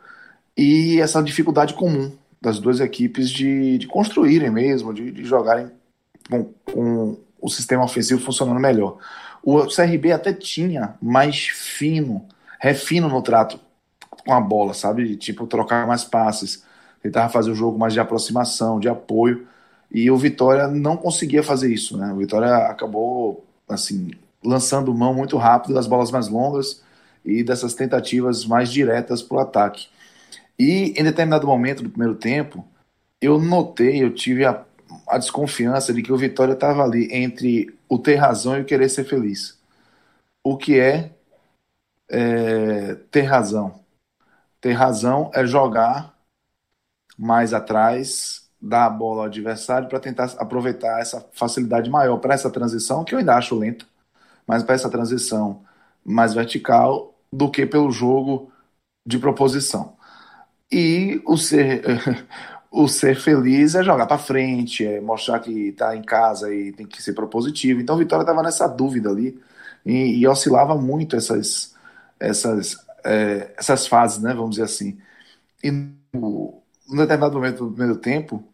e essa dificuldade comum das duas equipes de, de construírem mesmo, de, de jogarem com, com o sistema ofensivo funcionando melhor. O CRB até tinha mais fino, refino no trato com a bola, sabe? Tipo, trocar mais passes, tentava fazer o jogo mais de aproximação, de apoio, e o Vitória não conseguia fazer isso, né? O Vitória acabou, assim, lançando mão muito rápido das bolas mais longas e dessas tentativas mais diretas para o ataque. E em determinado momento do primeiro tempo, eu notei, eu tive a, a desconfiança de que o Vitória estava ali entre o ter razão e o querer ser feliz. O que é, é ter razão? Ter razão é jogar mais atrás, dar a bola ao adversário para tentar aproveitar essa facilidade maior para essa transição, que eu ainda acho lenta, mas para essa transição mais vertical do que pelo jogo de proposição. E o ser, o ser feliz é jogar para frente, é mostrar que está em casa e tem que ser propositivo. Então, Vitória estava nessa dúvida ali e, e, oscilava muito essas, essas, é, essas fases, né, vamos dizer assim. E no, no determinado momento do primeiro tempo,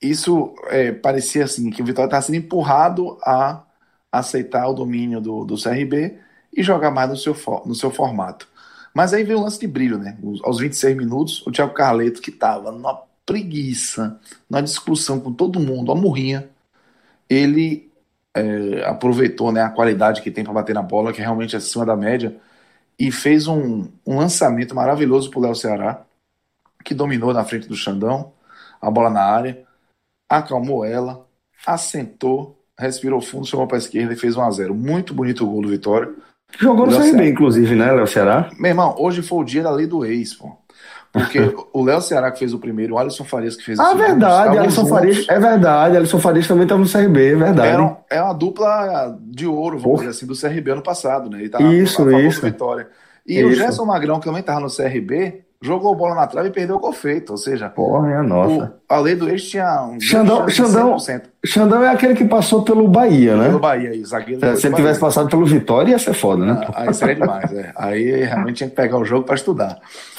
isso é, parecia assim que o Vitória estava sendo empurrado a aceitar o domínio do, do CRB e jogar mais no seu, no seu formato. Mas aí veio o lance de brilho, né? Aos 26 minutos, o Thiago Carleto, que estava numa preguiça, numa discussão com todo mundo, a murrinha, ele é, aproveitou né, a qualidade que tem para bater na bola, que é realmente acima da média, e fez um, um lançamento maravilhoso para o Léo Ceará, que dominou na frente do Xandão, a bola na área, acalmou ela, assentou, respirou fundo, chamou para a esquerda e fez 1 a 0 Muito bonito o gol do Vitória. Jogou no CRB, inclusive, né, Léo Ceará? Meu irmão, hoje foi o dia da lei do ex, pô. Porque o Léo Ceará que fez o primeiro, o Alisson Farias que fez o ah, segundo. Ah, verdade, Alisson Farias, é verdade, Alisson Farias também estava no CRB, é verdade. Era, é uma dupla de ouro, vamos Porra. dizer assim, do CRB ano passado, né? Ele tava isso, isso. Vitória. E isso. o Gerson Magrão, que também estava no CRB, jogou bola na trave e perdeu o gol feito. Ou seja, Porra, é a nossa. O, a lei do ex tinha um. Xandão, Xandão, Xandão é aquele que passou pelo Bahia, né? Pelo Bahia, aí, zagueiro. É, se ele tivesse passado pelo Vitória, ia ser foda, né? Ah, aí seria demais, é. Aí realmente tinha que pegar o jogo para estudar.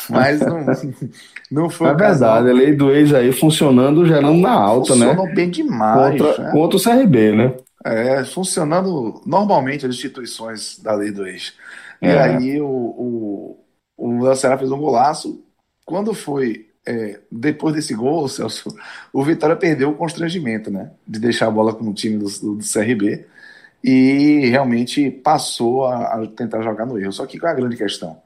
Mas não, não foi. É verdade, a lei do ex aí funcionando, gerando na alta, Funcionou né? Funcionou bem demais. Contra, né? contra o CRB, né? É, funcionando normalmente as instituições da lei do ex. E é. aí o, o, o Léo Ceará fez um golaço. Quando foi é, depois desse gol, Celso, o Vitória perdeu o constrangimento, né? De deixar a bola com o time do, do, do CRB e realmente passou a, a, tentar jogar no erro. Só que qual é a grande questão?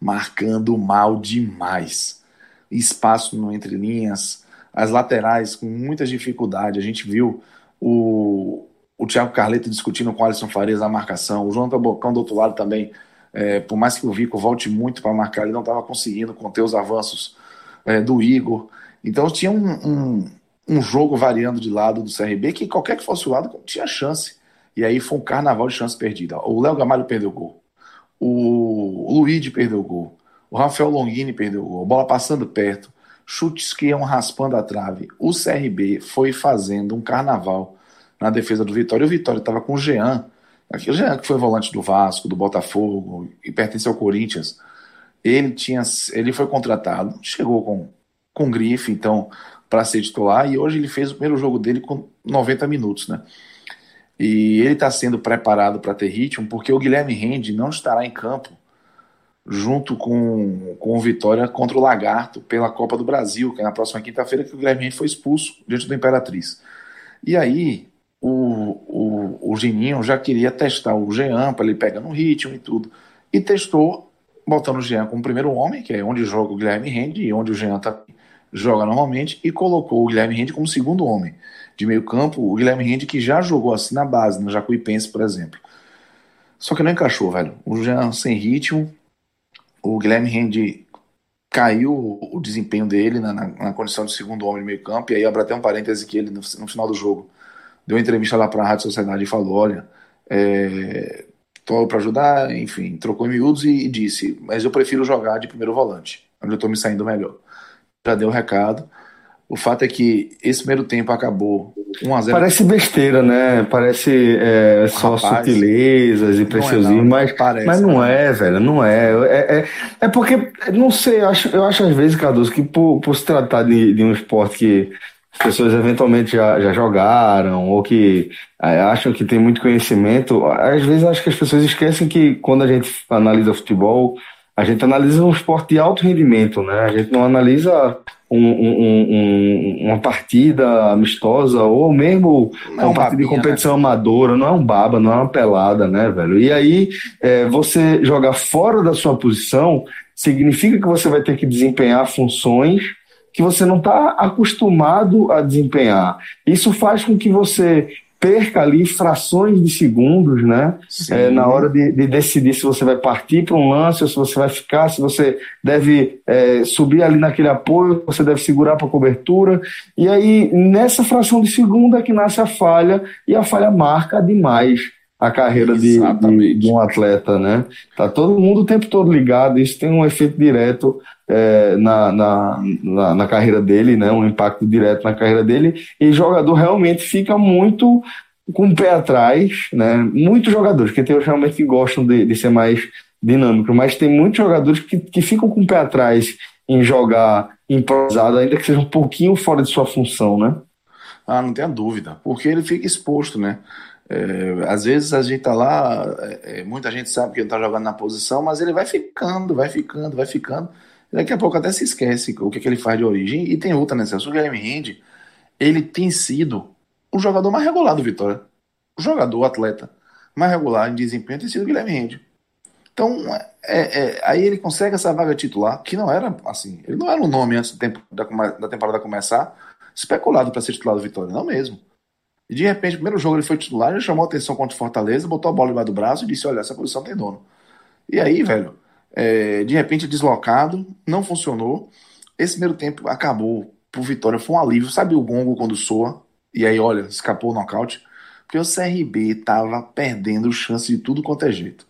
Marcando mal demais. Espaço no entre linhas, as laterais com muitas dificuldades. A gente viu o, o Thiago Carleto discutindo com o Alisson Farias a marcação, o João Tabocão do outro lado também é, por mais que o Vico volte muito para marcar, ele não estava conseguindo conter os avanços é, do Igor. Então tinha um, um, um, jogo variando de lado do CRB que qualquer que fosse o lado tinha chance. E aí foi um carnaval de chance perdida. O Léo Gamalho perdeu o gol. O, Luigi perdeu o gol. O Rafael Longini perdeu o gol. Bola passando perto. Chutes que iam raspando a trave. O CRB foi fazendo um carnaval na defesa do Vitória. O Vitória estava com o Jean Aquele já que foi volante do Vasco, do Botafogo e pertence ao Corinthians. Ele tinha, ele foi contratado, chegou com com grife, então para ser titular e hoje ele fez o primeiro jogo dele com 90 minutos, né? E ele está sendo preparado para ter ritmo porque o Guilherme Rende não estará em campo junto com, com o Vitória contra o Lagarto pela Copa do Brasil, que é na próxima quinta-feira que o Guilherme Rende foi expulso diante do Imperatriz. E aí o, o, o Geninho já queria testar o Jean para ele pegar no ritmo e tudo. E testou, botando o Jean como primeiro homem, que é onde joga o Guilherme Rende e onde o Jean tá, joga normalmente, e colocou o Guilherme Rende como segundo homem. De meio campo, o Guilherme Rende que já jogou assim na base, no Jacuipense, por exemplo. Só que não encaixou, velho. O Jean sem ritmo, o Guilherme Rende caiu o desempenho dele na, na, na, condição de segundo homem de meio campo, e aí abre até um parêntese que ele, no, no final do jogo, deu entrevista lá para a Rádio Sociedade e falou: olha, é, para ajudar, enfim, trocou em miúdos e, e, disse: mas eu prefiro jogar de primeiro volante, onde eu estou me saindo melhor. Já deu o recado. O fato é que esse primeiro tempo acabou 1 a 0 Parece besteira, né? Parece é, só Rapaz, sutilezas e preciosismo, é mas, parece, mas não é, velho, não é. É, é, é porque, não sei, eu acho, eu acho às vezes, Cardoso, que por, por se tratar de, de um esporte que pessoas eventualmente já, já jogaram ou que é, acham que tem muito conhecimento, às vezes acho que as pessoas esquecem que quando a gente analisa futebol, a gente analisa um esporte de alto rendimento, né? A gente não analisa um, um, um, uma partida amistosa ou mesmo não uma partida babinha, de competição né? amadora, não é um baba, não é uma pelada, né, velho? E aí, é, você jogar fora da sua posição significa que você vai ter que desempenhar funções que você não está acostumado a desempenhar. Isso faz com que você perca ali frações de segundos, né? É, na hora de, de, decidir se você vai partir para um lance ou se você vai ficar, se você deve é, subir ali naquele apoio, você deve segurar para cobertura. E aí, nessa fração de segundo é que nasce a falha, e a falha marca demais. A carreira de, de, de, um atleta, né? Tá todo mundo o tempo todo ligado, isso tem um efeito direto é, na, na, na, na, carreira dele, né? Um impacto direto na carreira dele, e jogador realmente fica muito com o pé atrás, né? Muitos jogadores, que tem realmente que gostam de, de ser mais dinâmico, mas tem muitos jogadores que, que ficam com o pé atrás em jogar improvisado, ainda que seja um pouquinho fora de sua função, né? Ah, não tenha dúvida, porque ele fica exposto, né? É, às vezes a gente tá lá, é, é muita gente sabe que ele tá jogando na posição, mas ele vai ficando, vai ficando, vai ficando. Daqui a pouco até se esquece o que, que ele faz de origem. E tem outra, né, Celso? O Guilherme Rende, ele tem sido o jogador mais regular do Vitória. O jogador, o atleta mais regular em desempenho tem sido o Guilherme Rende. Então, é, é, aí ele consegue essa vaga titular, que não era assim, ele não era um nome antes do tempo da, da temporada começar, especulado para ser titular do Vitória, não mesmo. E de repente, no primeiro jogo ele foi titular, já chamou a atenção contra o Fortaleza, botou a bola debaixo do braço e disse: Olha, essa posição tem dono. E aí, velho, é, de repente deslocado, não funcionou. Esse primeiro tempo acabou pro Vitória, foi um alívio. Sabe o gongo quando soa? E aí, olha, escapou o nocaute. Porque o CRB tava perdendo chance de tudo quanto é jeito.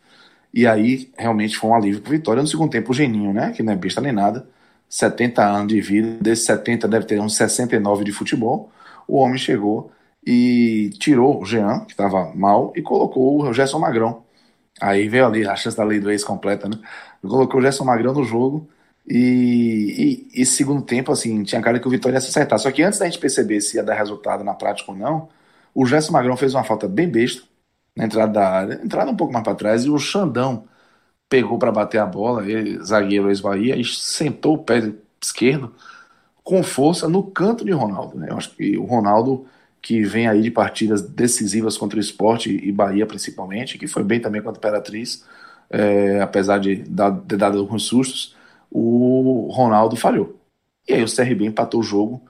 E aí, realmente foi um alívio pro Vitória. No segundo tempo, o Geninho, né? Que não é besta nem nada. 70 anos de vida, desses 70 deve ter uns 69 de futebol. O homem chegou e tirou o Jean, que estava mal, e colocou o Gerson Magrão. Aí veio ali a chance da lei do ex completa, né? Colocou o Gerson Magrão no jogo e, e, e, segundo tempo, assim, tinha cara que o Vitória ia se acertar. Só que antes da gente perceber se ia dar resultado na prática ou não, o Gerson Magrão fez uma falta bem besta na entrada da área, entrada um pouco mais para trás, e o Xandão pegou para bater a bola, ele, zagueiro ex-Bahia, e sentou o pé esquerdo com força no canto de Ronaldo. Né? Eu acho que o Ronaldo que vem aí de partidas decisivas contra o esporte e Bahia principalmente, que foi bem também contra a Imperatriz, é, apesar de ter dado alguns sustos, o Ronaldo falhou. E aí o CRB empatou o jogo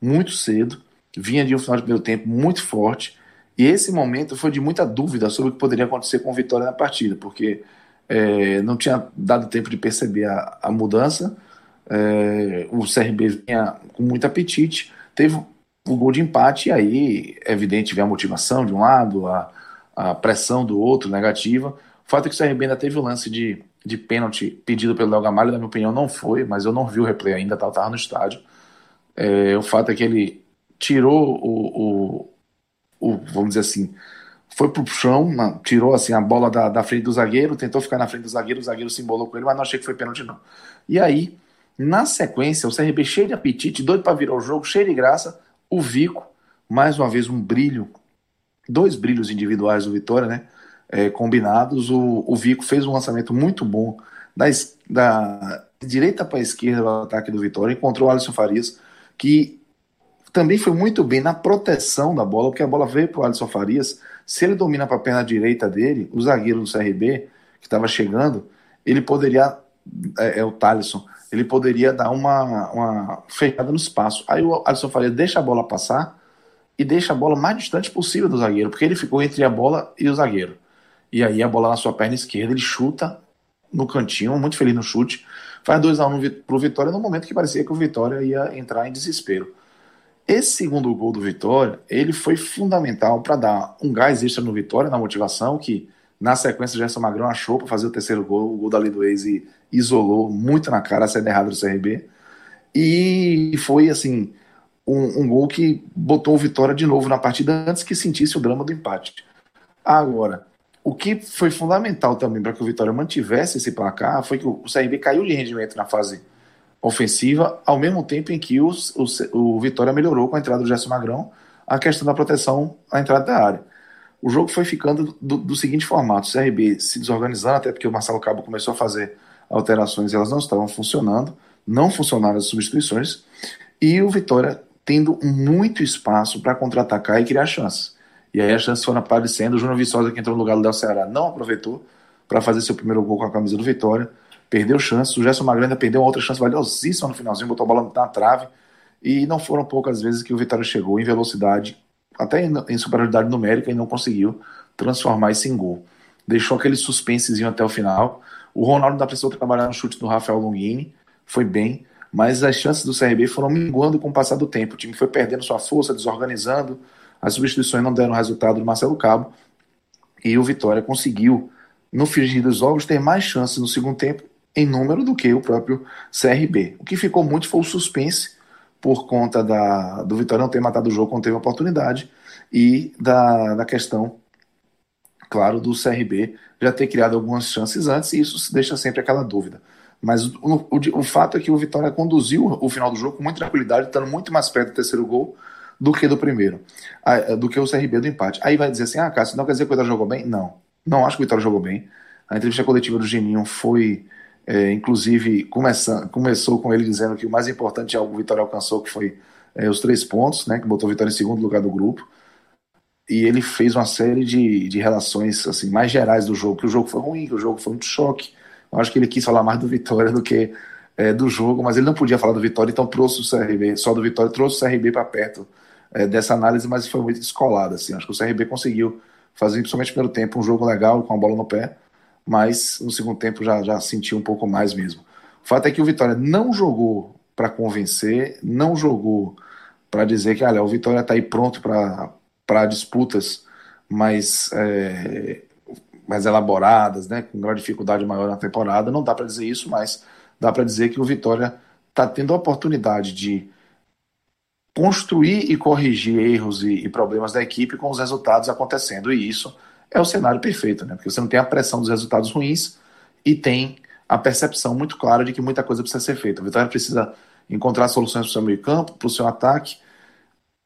muito cedo, vinha de um final de primeiro tempo muito forte, e esse momento foi de muita dúvida sobre o que poderia acontecer com o Vitória na partida, porque é, não tinha dado tempo de perceber a, a mudança, é, o CRB vinha com muito apetite, teve o gol de empate, e aí é evidente ver a motivação de um lado, a, a pressão do outro negativa. O fato é que o CRB ainda teve o lance de, de pênalti pedido pelo Léo Gamalho, na minha opinião não foi, mas eu não vi o replay ainda, estava tá, no estádio. É, o fato é que ele tirou o, o, o vamos dizer assim, foi pro chão, tirou assim a bola da, da frente do zagueiro, tentou ficar na frente do zagueiro, o zagueiro se embolou com ele, mas não achei que foi pênalti não. E aí, na sequência, o CRB cheio de apetite, doido para virar o jogo, cheio de graça, o Vico, mais uma vez um brilho, dois brilhos individuais do Vitória, né? É, combinados. O, o Vico fez um lançamento muito bom da, da direita para a esquerda do ataque do Vitória, encontrou o Alisson Farias, que também foi muito bem na proteção da bola, porque a bola veio para o Alisson Farias. Se ele domina para a perna direita dele, o zagueiro do CRB, que estava chegando, ele poderia, é, é o Thalisson, ele poderia dar uma, uma fechada no espaço. Aí o Alisson Faria deixa a bola passar e deixa a bola mais distante possível do zagueiro, porque ele ficou entre a bola e o zagueiro. E aí a bola na sua perna esquerda, ele chuta no cantinho, muito feliz no chute, faz 2 a 1 um pro Vitória no momento que parecia que o Vitória ia entrar em desespero. Esse segundo gol do Vitória, ele foi fundamental para dar um gás extra no Vitória, na motivação, que na sequência o Gerson Magrão achou para fazer o terceiro gol, o gol da do ex e isolou muito na cara a saída errada do CRB. E foi assim um, um, gol que botou o Vitória de novo na partida antes que sentisse o drama do empate. Agora, o que foi fundamental também para que o Vitória mantivesse esse placar foi que o CRB caiu de rendimento na fase ofensiva, ao mesmo tempo em que o, o, o Vitória melhorou com a entrada do Gerson Magrão a questão da proteção à entrada da área. O jogo foi ficando do, do seguinte formato: o CRB se desorganizando, até porque o Marcelo Cabo começou a fazer alterações elas não estavam funcionando, não funcionaram as substituições, e o Vitória tendo muito espaço para contra-atacar e criar chances. E aí as chances foram aparecendo, o Júnior Viçosa, que entrou no lugar do Del Ceará, não aproveitou para fazer seu primeiro gol com a camisa do Vitória, perdeu chances, o Gerson Magranda perdeu outra chance valiosíssima no finalzinho, botou a bola na trave, e não foram poucas vezes que o Vitória chegou em velocidade, até em, superioridade numérica, e não conseguiu transformar isso em gol. Deixou aquele suspensezinho até o final, o Ronaldo ainda precisou trabalhar no chute do Rafael Longini, foi bem, mas as chances do CRB foram minguando com o passar do tempo. O time foi perdendo sua força, desorganizando, as substituições não deram resultado do Marcelo Cabo, E o Vitória conseguiu, no fingir dos jogos, ter mais chances no segundo tempo em número do que o próprio CRB. O que ficou muito foi o suspense por conta da, do Vitória não ter matado o jogo quando teve a oportunidade e da, da questão, claro, do CRB já ter criado algumas chances antes e isso deixa sempre aquela dúvida. Mas o, o, o, fato é que o Vitória conduziu o final do jogo com muita tranquilidade, estando muito mais perto do terceiro gol do que do primeiro, do que o CRB do empate. Aí vai dizer assim: ah, Cássio, não quer dizer que o Vitória jogou bem? Não, não acho que o Vitória jogou bem. A entrevista coletiva do Geninho foi é, inclusive, começando, começou com ele dizendo que o mais importante é o Vitória alcançou, que foi é, os três pontos, né, que botou o Vitória em segundo lugar do grupo. E ele fez uma série de, de relações assim mais gerais do jogo, que o jogo foi ruim, que o jogo foi muito choque. Eu acho que ele quis falar mais do Vitória do que é, do jogo, mas ele não podia falar do Vitória, então trouxe o CRB, só do Vitória, trouxe o CRB para perto é, dessa análise, mas foi muito descolado. Assim. Acho que o CRB conseguiu fazer, principalmente no primeiro tempo, um jogo legal, com a bola no pé, mas no segundo tempo já, já senti um pouco mais mesmo. O fato é que o Vitória não jogou para convencer, não jogou para dizer que olha, o Vitória está aí pronto para disputas mais, é, mais elaboradas, né, com grande dificuldade maior na temporada. Não dá para dizer isso, mas dá para dizer que o Vitória está tendo a oportunidade de construir e corrigir erros e, e problemas da equipe com os resultados acontecendo. E isso é o cenário perfeito, né? Porque você não tem a pressão dos resultados ruins e tem a percepção muito clara de que muita coisa precisa ser feita. A Vitória precisa encontrar soluções para o seu meio campo, para o seu ataque.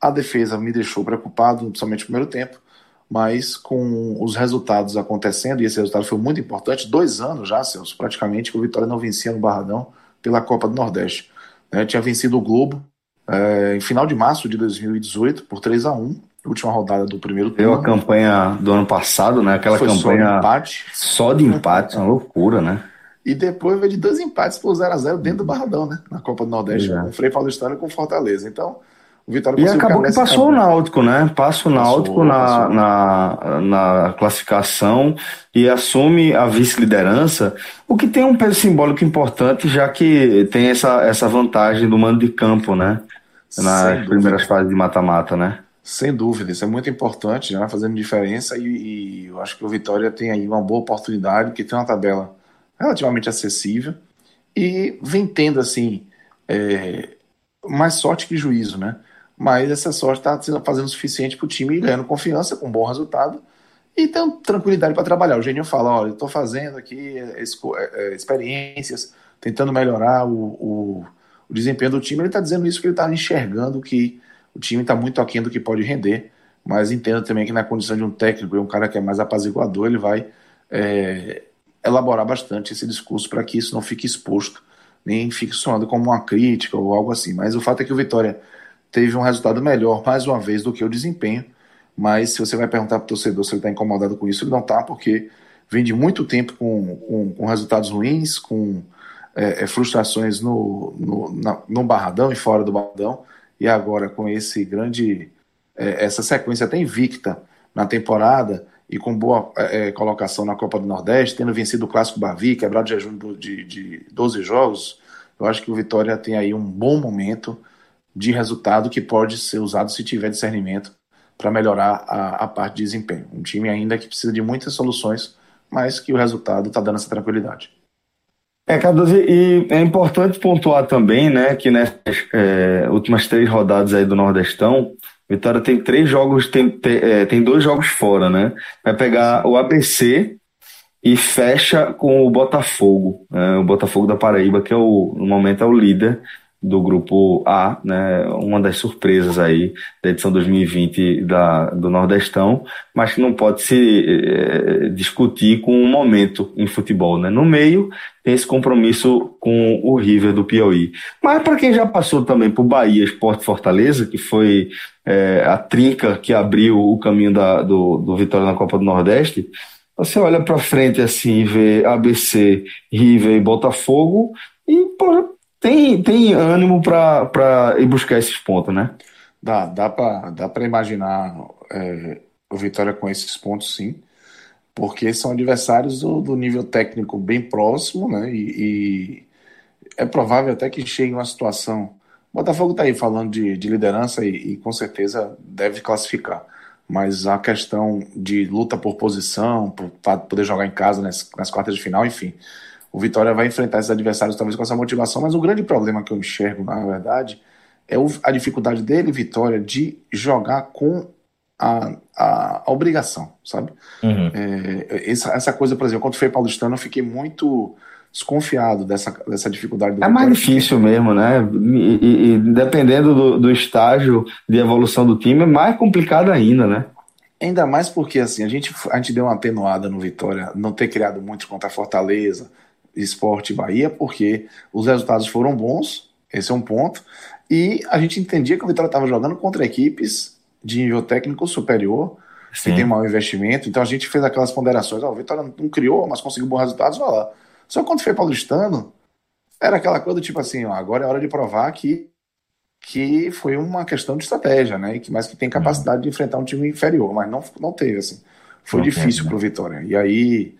A defesa me deixou preocupado, principalmente no primeiro tempo, mas com os resultados acontecendo, e esse resultado foi muito importante, dois anos já, Celso, praticamente, que o Vitória não vencia no Barradão pela Copa do Nordeste. Né? Tinha vencido o Globo é, em final de março de 2018 por 3 a 1 última rodada do primeiro turno. Deu a campanha do ano passado, né? Aquela Foi campanha só de empate. Só de empate, uma loucura, né? E depois veio de dois empates por 0x0 dentro do Barradão, né? Na Copa do Nordeste, é. com o Frei Paulistano com Fortaleza. Então, o Vitória E acabou que passou o Náutico, né? Passa o Náutico na, na, na classificação e assume a vice-liderança, o que tem um peso simbólico importante, já que tem essa, essa vantagem do mando de campo, né? Nas primeiras fases de mata-mata, né? Sem dúvida, isso é muito importante, já né, fazendo diferença e, e, eu acho que o Vitória tem aí uma boa oportunidade, porque tem uma tabela relativamente acessível e vem tendo assim é, mais sorte que juízo, né? Mas essa sorte está fazendo o suficiente para o time ir ganhando confiança com um bom resultado e tendo tranquilidade para trabalhar. O Gênio fala: olha, estou fazendo aqui é, é, experiências, tentando melhorar o, o, o desempenho do time. Ele está dizendo isso porque ele está enxergando que o time está muito aquém do que pode render, mas entendo também que na condição de um técnico e um cara que é mais apaziguador, ele vai é, elaborar bastante esse discurso para que isso não fique exposto, nem fique soando como uma crítica ou algo assim. Mas o fato é que o Vitória teve um resultado melhor, mais uma vez, do que o desempenho. Mas se você vai perguntar para o torcedor se ele está incomodado com isso, ele não está, porque vem de muito tempo com, com, com resultados ruins, com é, é frustrações no, no, na, no Barradão e fora do Barradão e agora com esse grande é, essa sequência até invicta na temporada e com boa é, é colocação na Copa do Nordeste, tendo vencido o Clássico Bavi, quebrado de jejum de, de 12 jogos, eu acho que o Vitória tem aí um bom momento de resultado que pode ser usado se tiver discernimento para melhorar a, a, parte de desempenho. Um time ainda que precisa de muitas soluções, mas que o resultado está dando essa tranquilidade. É, Cardoso, e é importante pontuar também, né, que nessas é, últimas três rodadas aí do Nordestão, Vitória tem três jogos, tem, tem, é, tem dois jogos fora, né? Vai pegar o ABC e fecha com o Botafogo, né, o Botafogo da Paraíba, que é o, no momento é o líder do grupo A, né, uma das surpresas aí da edição 2020 da, do Nordestão, mas que não pode se é, discutir com um momento em futebol. Né? No meio tem esse compromisso com o River do Piauí. Mas para quem já passou também por Bahia, Esporte Fortaleza, que foi é, a trinca que abriu o caminho da, do, do Vitória na Copa do Nordeste, você olha para frente assim vê ABC, River e Botafogo e pô, tem, tem ânimo para ir buscar esses pontos, né? Dá, dá para dá imaginar é, o Vitória com esses pontos, sim, porque são adversários do, do nível técnico bem próximo, né? E, e, é provável até que chegue uma situação. O Botafogo está aí falando de, de liderança e, e, com certeza deve classificar. mas a questão de luta por posição, para poder jogar em casa nas, nas quartas de final, enfim, o Vitória vai enfrentar esses adversários talvez com essa motivação, mas o grande problema que eu enxergo, na verdade, é a dificuldade dele, Vitória, de jogar com a, a, a obrigação, sabe? Uhum. É, essa, essa coisa, por exemplo, quando foi paulistano, eu fiquei muito desconfiado dessa, dessa dificuldade do É mais difícil mesmo, né? E, e, e dependendo do, do, estágio de evolução do time, é mais complicado ainda, né? Ainda mais porque assim, a gente, a gente deu uma atenuada no Vitória, não ter criado muito contra a Fortaleza, Esporte e Bahia, porque os resultados foram bons, esse é um ponto, e a gente entendia que o Vitória estava jogando contra equipes de nível técnico superior, Sim. que tem maior investimento, então a gente fez aquelas ponderações, ó, o Vitória não criou, mas conseguiu bons resultados, vai lá. Só quando foi paulistano, era aquela coisa do tipo assim, ó, agora é hora de provar que, que foi uma questão de estratégia, né? Que, mas que tem capacidade de enfrentar um time inferior, mas não, não teve, assim. Foi não difícil né? para o Vitória. E aí,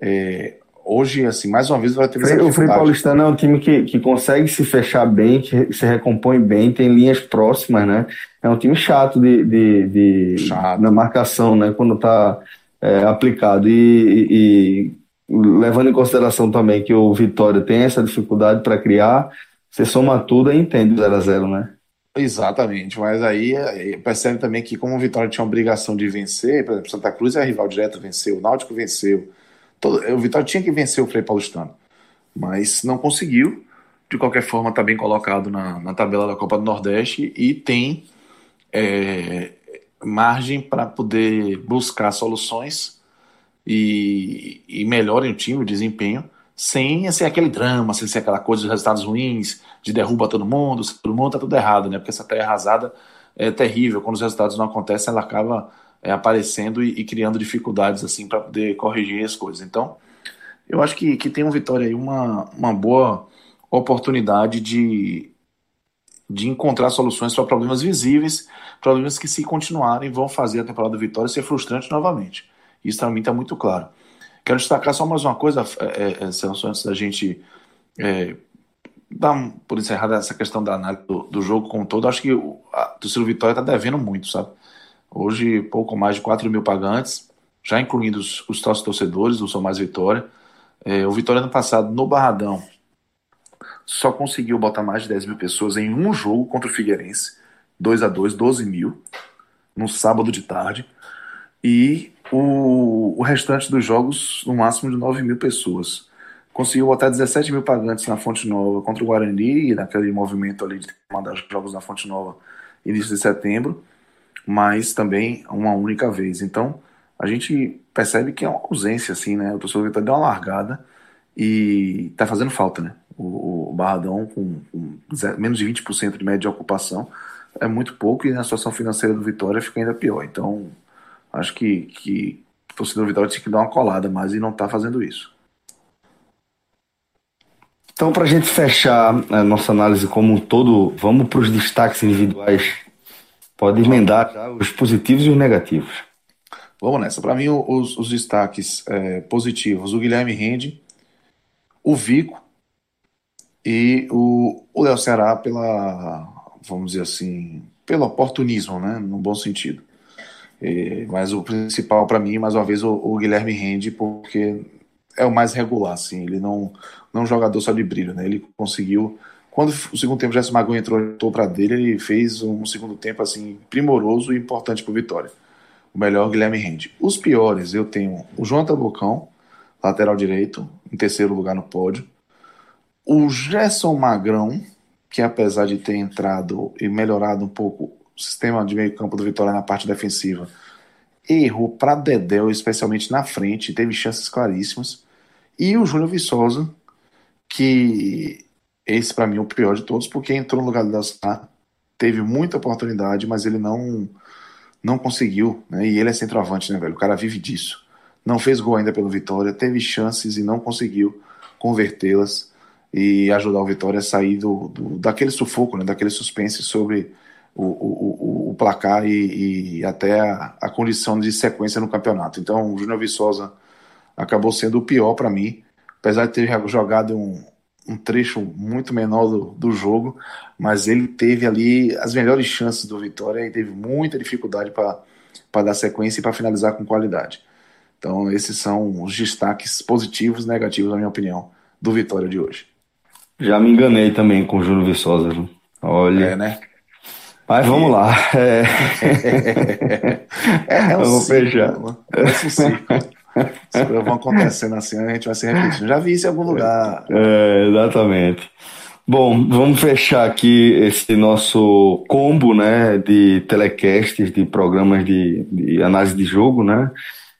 é, hoje, assim, mais uma vez vai ter O Frei Paulistano é um time que, que consegue se fechar bem, que se recompõe bem, tem linhas próximas, né? É um time chato de, de, de chato. na marcação, né? Quando tá é, aplicado. E, e, levando em consideração também que o Vitória tem essa dificuldade para criar, você soma tudo e entende o 0x0, né? Exatamente, mas aí percebe também que como o Vitória tinha a obrigação de vencer, por exemplo, Santa Cruz é rival direto, venceu, o Náutico venceu, o Vitória tinha que vencer o Frei Paulistano, mas não conseguiu, de qualquer forma está bem colocado na, na tabela da Copa do Nordeste e tem é, margem para poder buscar soluções e, e melhorem o time, o desempenho, sem ser aquele drama, sem ser aquela coisa de resultados ruins, de derruba todo mundo, todo mundo tá tudo errado, né? Porque essa terra arrasada é terrível. Quando os resultados não acontecem, ela acaba é, aparecendo e, e, criando dificuldades assim para poder corrigir as coisas. Então, eu acho que, que tem um Vitória aí uma, uma boa oportunidade de, de encontrar soluções para problemas visíveis, problemas que, se continuarem, vão fazer a temporada do Vitória ser frustrante novamente. Isso para mim está muito claro. Quero destacar só mais uma coisa, é, é, Celso, antes da gente é, dar por encerrada essa questão da análise do, do, jogo como um todo. Acho que o a torcida Vitória está devendo muito, sabe? Hoje, pouco mais de 4 mil pagantes, já incluindo os, os torcedores do Sou Mais Vitória. É, o Vitória, no passado, no Barradão, só conseguiu botar mais de 10 mil pessoas em um jogo contra o Figueirense. 2 a 2 12 mil, no sábado de tarde. E o, o restante dos jogos, no máximo de 9 mil pessoas. Conseguiu botar 17 mil pagantes na Fonte Nova contra o Guarani, naquele movimento ali de mandar jogos na Fonte Nova início de setembro, mas também uma única vez. Então, a gente percebe que é uma ausência, assim, né? O torcedor Vitória deu uma largada e tá fazendo falta, né? O, o Barradão com, com menos de 20% de média de ocupação é muito pouco e na situação financeira do Vitória fica ainda pior. Então, Acho que, que o torcedor Vitória tinha que dar uma colada mais e não está fazendo isso. Então, para a gente fechar a nossa análise como um todo, vamos para os destaques individuais. Pode emendar os positivos e os negativos. Vamos nessa. Para mim, os, os destaques é, positivos: o Guilherme Rende, o Vico e o Léo Ceará pela, vamos dizer assim, pelo oportunismo, né, no bom sentido. E, mas o principal para mim, mais uma vez, o, o, Guilherme rende porque é o mais regular, assim. Ele não, não é um jogador só de brilho, né? Ele conseguiu. Quando o segundo tempo o Gerson Magon entrou, entrou para dele, ele fez um segundo tempo assim primoroso e importante para Vitória. O melhor Guilherme rende. Os piores eu tenho o João Tabocão, lateral direito, em terceiro lugar no pódio. O Gerson Magrão, que apesar de ter entrado e melhorado um pouco sistema de meio campo do Vitória na parte defensiva errou para Dedéu, especialmente na frente, teve chances claríssimas. E o Júnior Viçosa, que esse para mim é o pior de todos, porque entrou no lugar do Dalsar, teve muita oportunidade, mas ele não não conseguiu, né? E ele é centroavante, né, velho? O cara vive disso. Não fez gol ainda pelo Vitória, teve chances e não conseguiu convertê-las e ajudar o Vitória a sair do, do, daquele sufoco, né? Daquele suspense sobre o, o, o placar e, e até a, a, condição de sequência no campeonato. Então, o Júnior Viçosa acabou sendo o pior para mim, apesar de ter jogado um, um trecho muito menor do, do, jogo, mas ele teve ali as melhores chances do Vitória e teve muita dificuldade para dar sequência e para finalizar com qualidade. Então, esses são os destaques positivos e negativos, na minha opinião, do Vitória de hoje. Já me enganei também com o Júlio Viçosa. Viu? Olha. É, né? Mas vamos lá. É, é, é um vamos ciclo, fechar. né? É um ciclo. As coisas vão acontecendo assim, a gente vai se repetindo. Já vi isso em algum lugar. É, exatamente. Bom, vamos fechar aqui esse nosso combo, né, de telecasts, de programas de, de análise de jogo, né?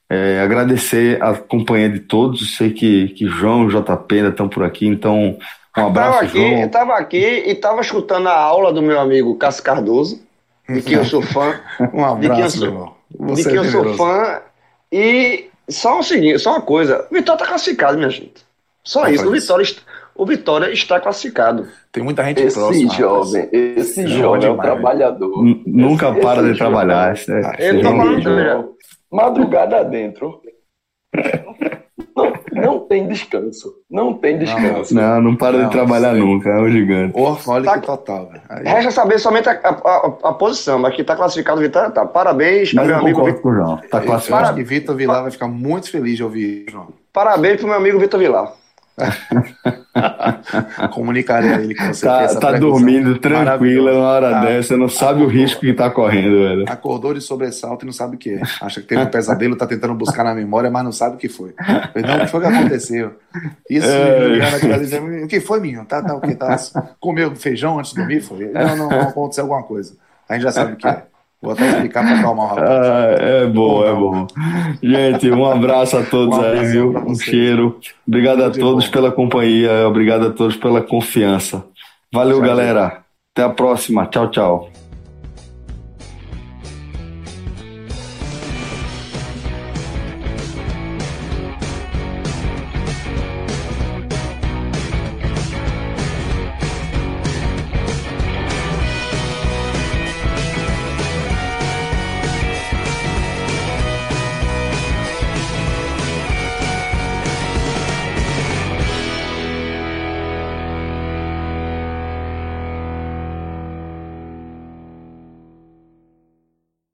É, agradecer a companhia de todos. Sei que, que João e JP ainda estão por aqui, então um abraço, Tava aqui, João. eu tava aqui e tava escutando a aula do meu amigo Cássio Cardoso, de quem eu sou fã, Um De que eu abraço, sou- irmão. de Você quem é eu sou fã. E só o seguinte, só uma coisa, o Vitória tá classificado, minha gente. Só Não isso, o Vitória, est- o Vitória está classificado. Tem muita gente Esse próxima. jovem, esse jovem é um trabalhador. Nunca Esse- para esse de trabalhar. jovem- Esse- esse Ele tá falando- Madrugada dentro. Não, não tem descanso. Não tem descanso. Não, não para Não, de trabalhar sei. nunca, é um gigante. Olha Tá- total. Aí- Resta saber somente a, a- a- posição, mas que tá classificado o Vitória, tá. Parabéns meu eu amigo Vitor. com o João. Tá Eu acho classificado. que Vitor Vilar vai ficar muito feliz de ouvir, João. Parabéns pro meu amigo Vitor Vilar. Comunicarei a ele que você Tá, tá dormindo tranquila na hora Tá. dessa, não sabe o risco que tá correndo, velho. Acordou de sobressalto e não sabe o que é. Acha que teve um pesadelo, tá tentando buscar na memória, mas não sabe o que foi. Falei, não, o que foi que aconteceu? Isso, É. O que foi, menino? Tá, tá, o que? Tá, comeu feijão antes de dormir? Foi? Não, não, não, aconteceu alguma coisa. A gente já sabe o que é. Vou até explicar pra acalmar o rapaz. Ah, é bom, é bom. Gente, um abraço a todos Um aí, viu? Um cheiro. Obrigado a Tudo de todos bom. pela companhia, obrigado a todos pela confiança. Valeu, Tchau, galera. Até a próxima. Tchau, tchau.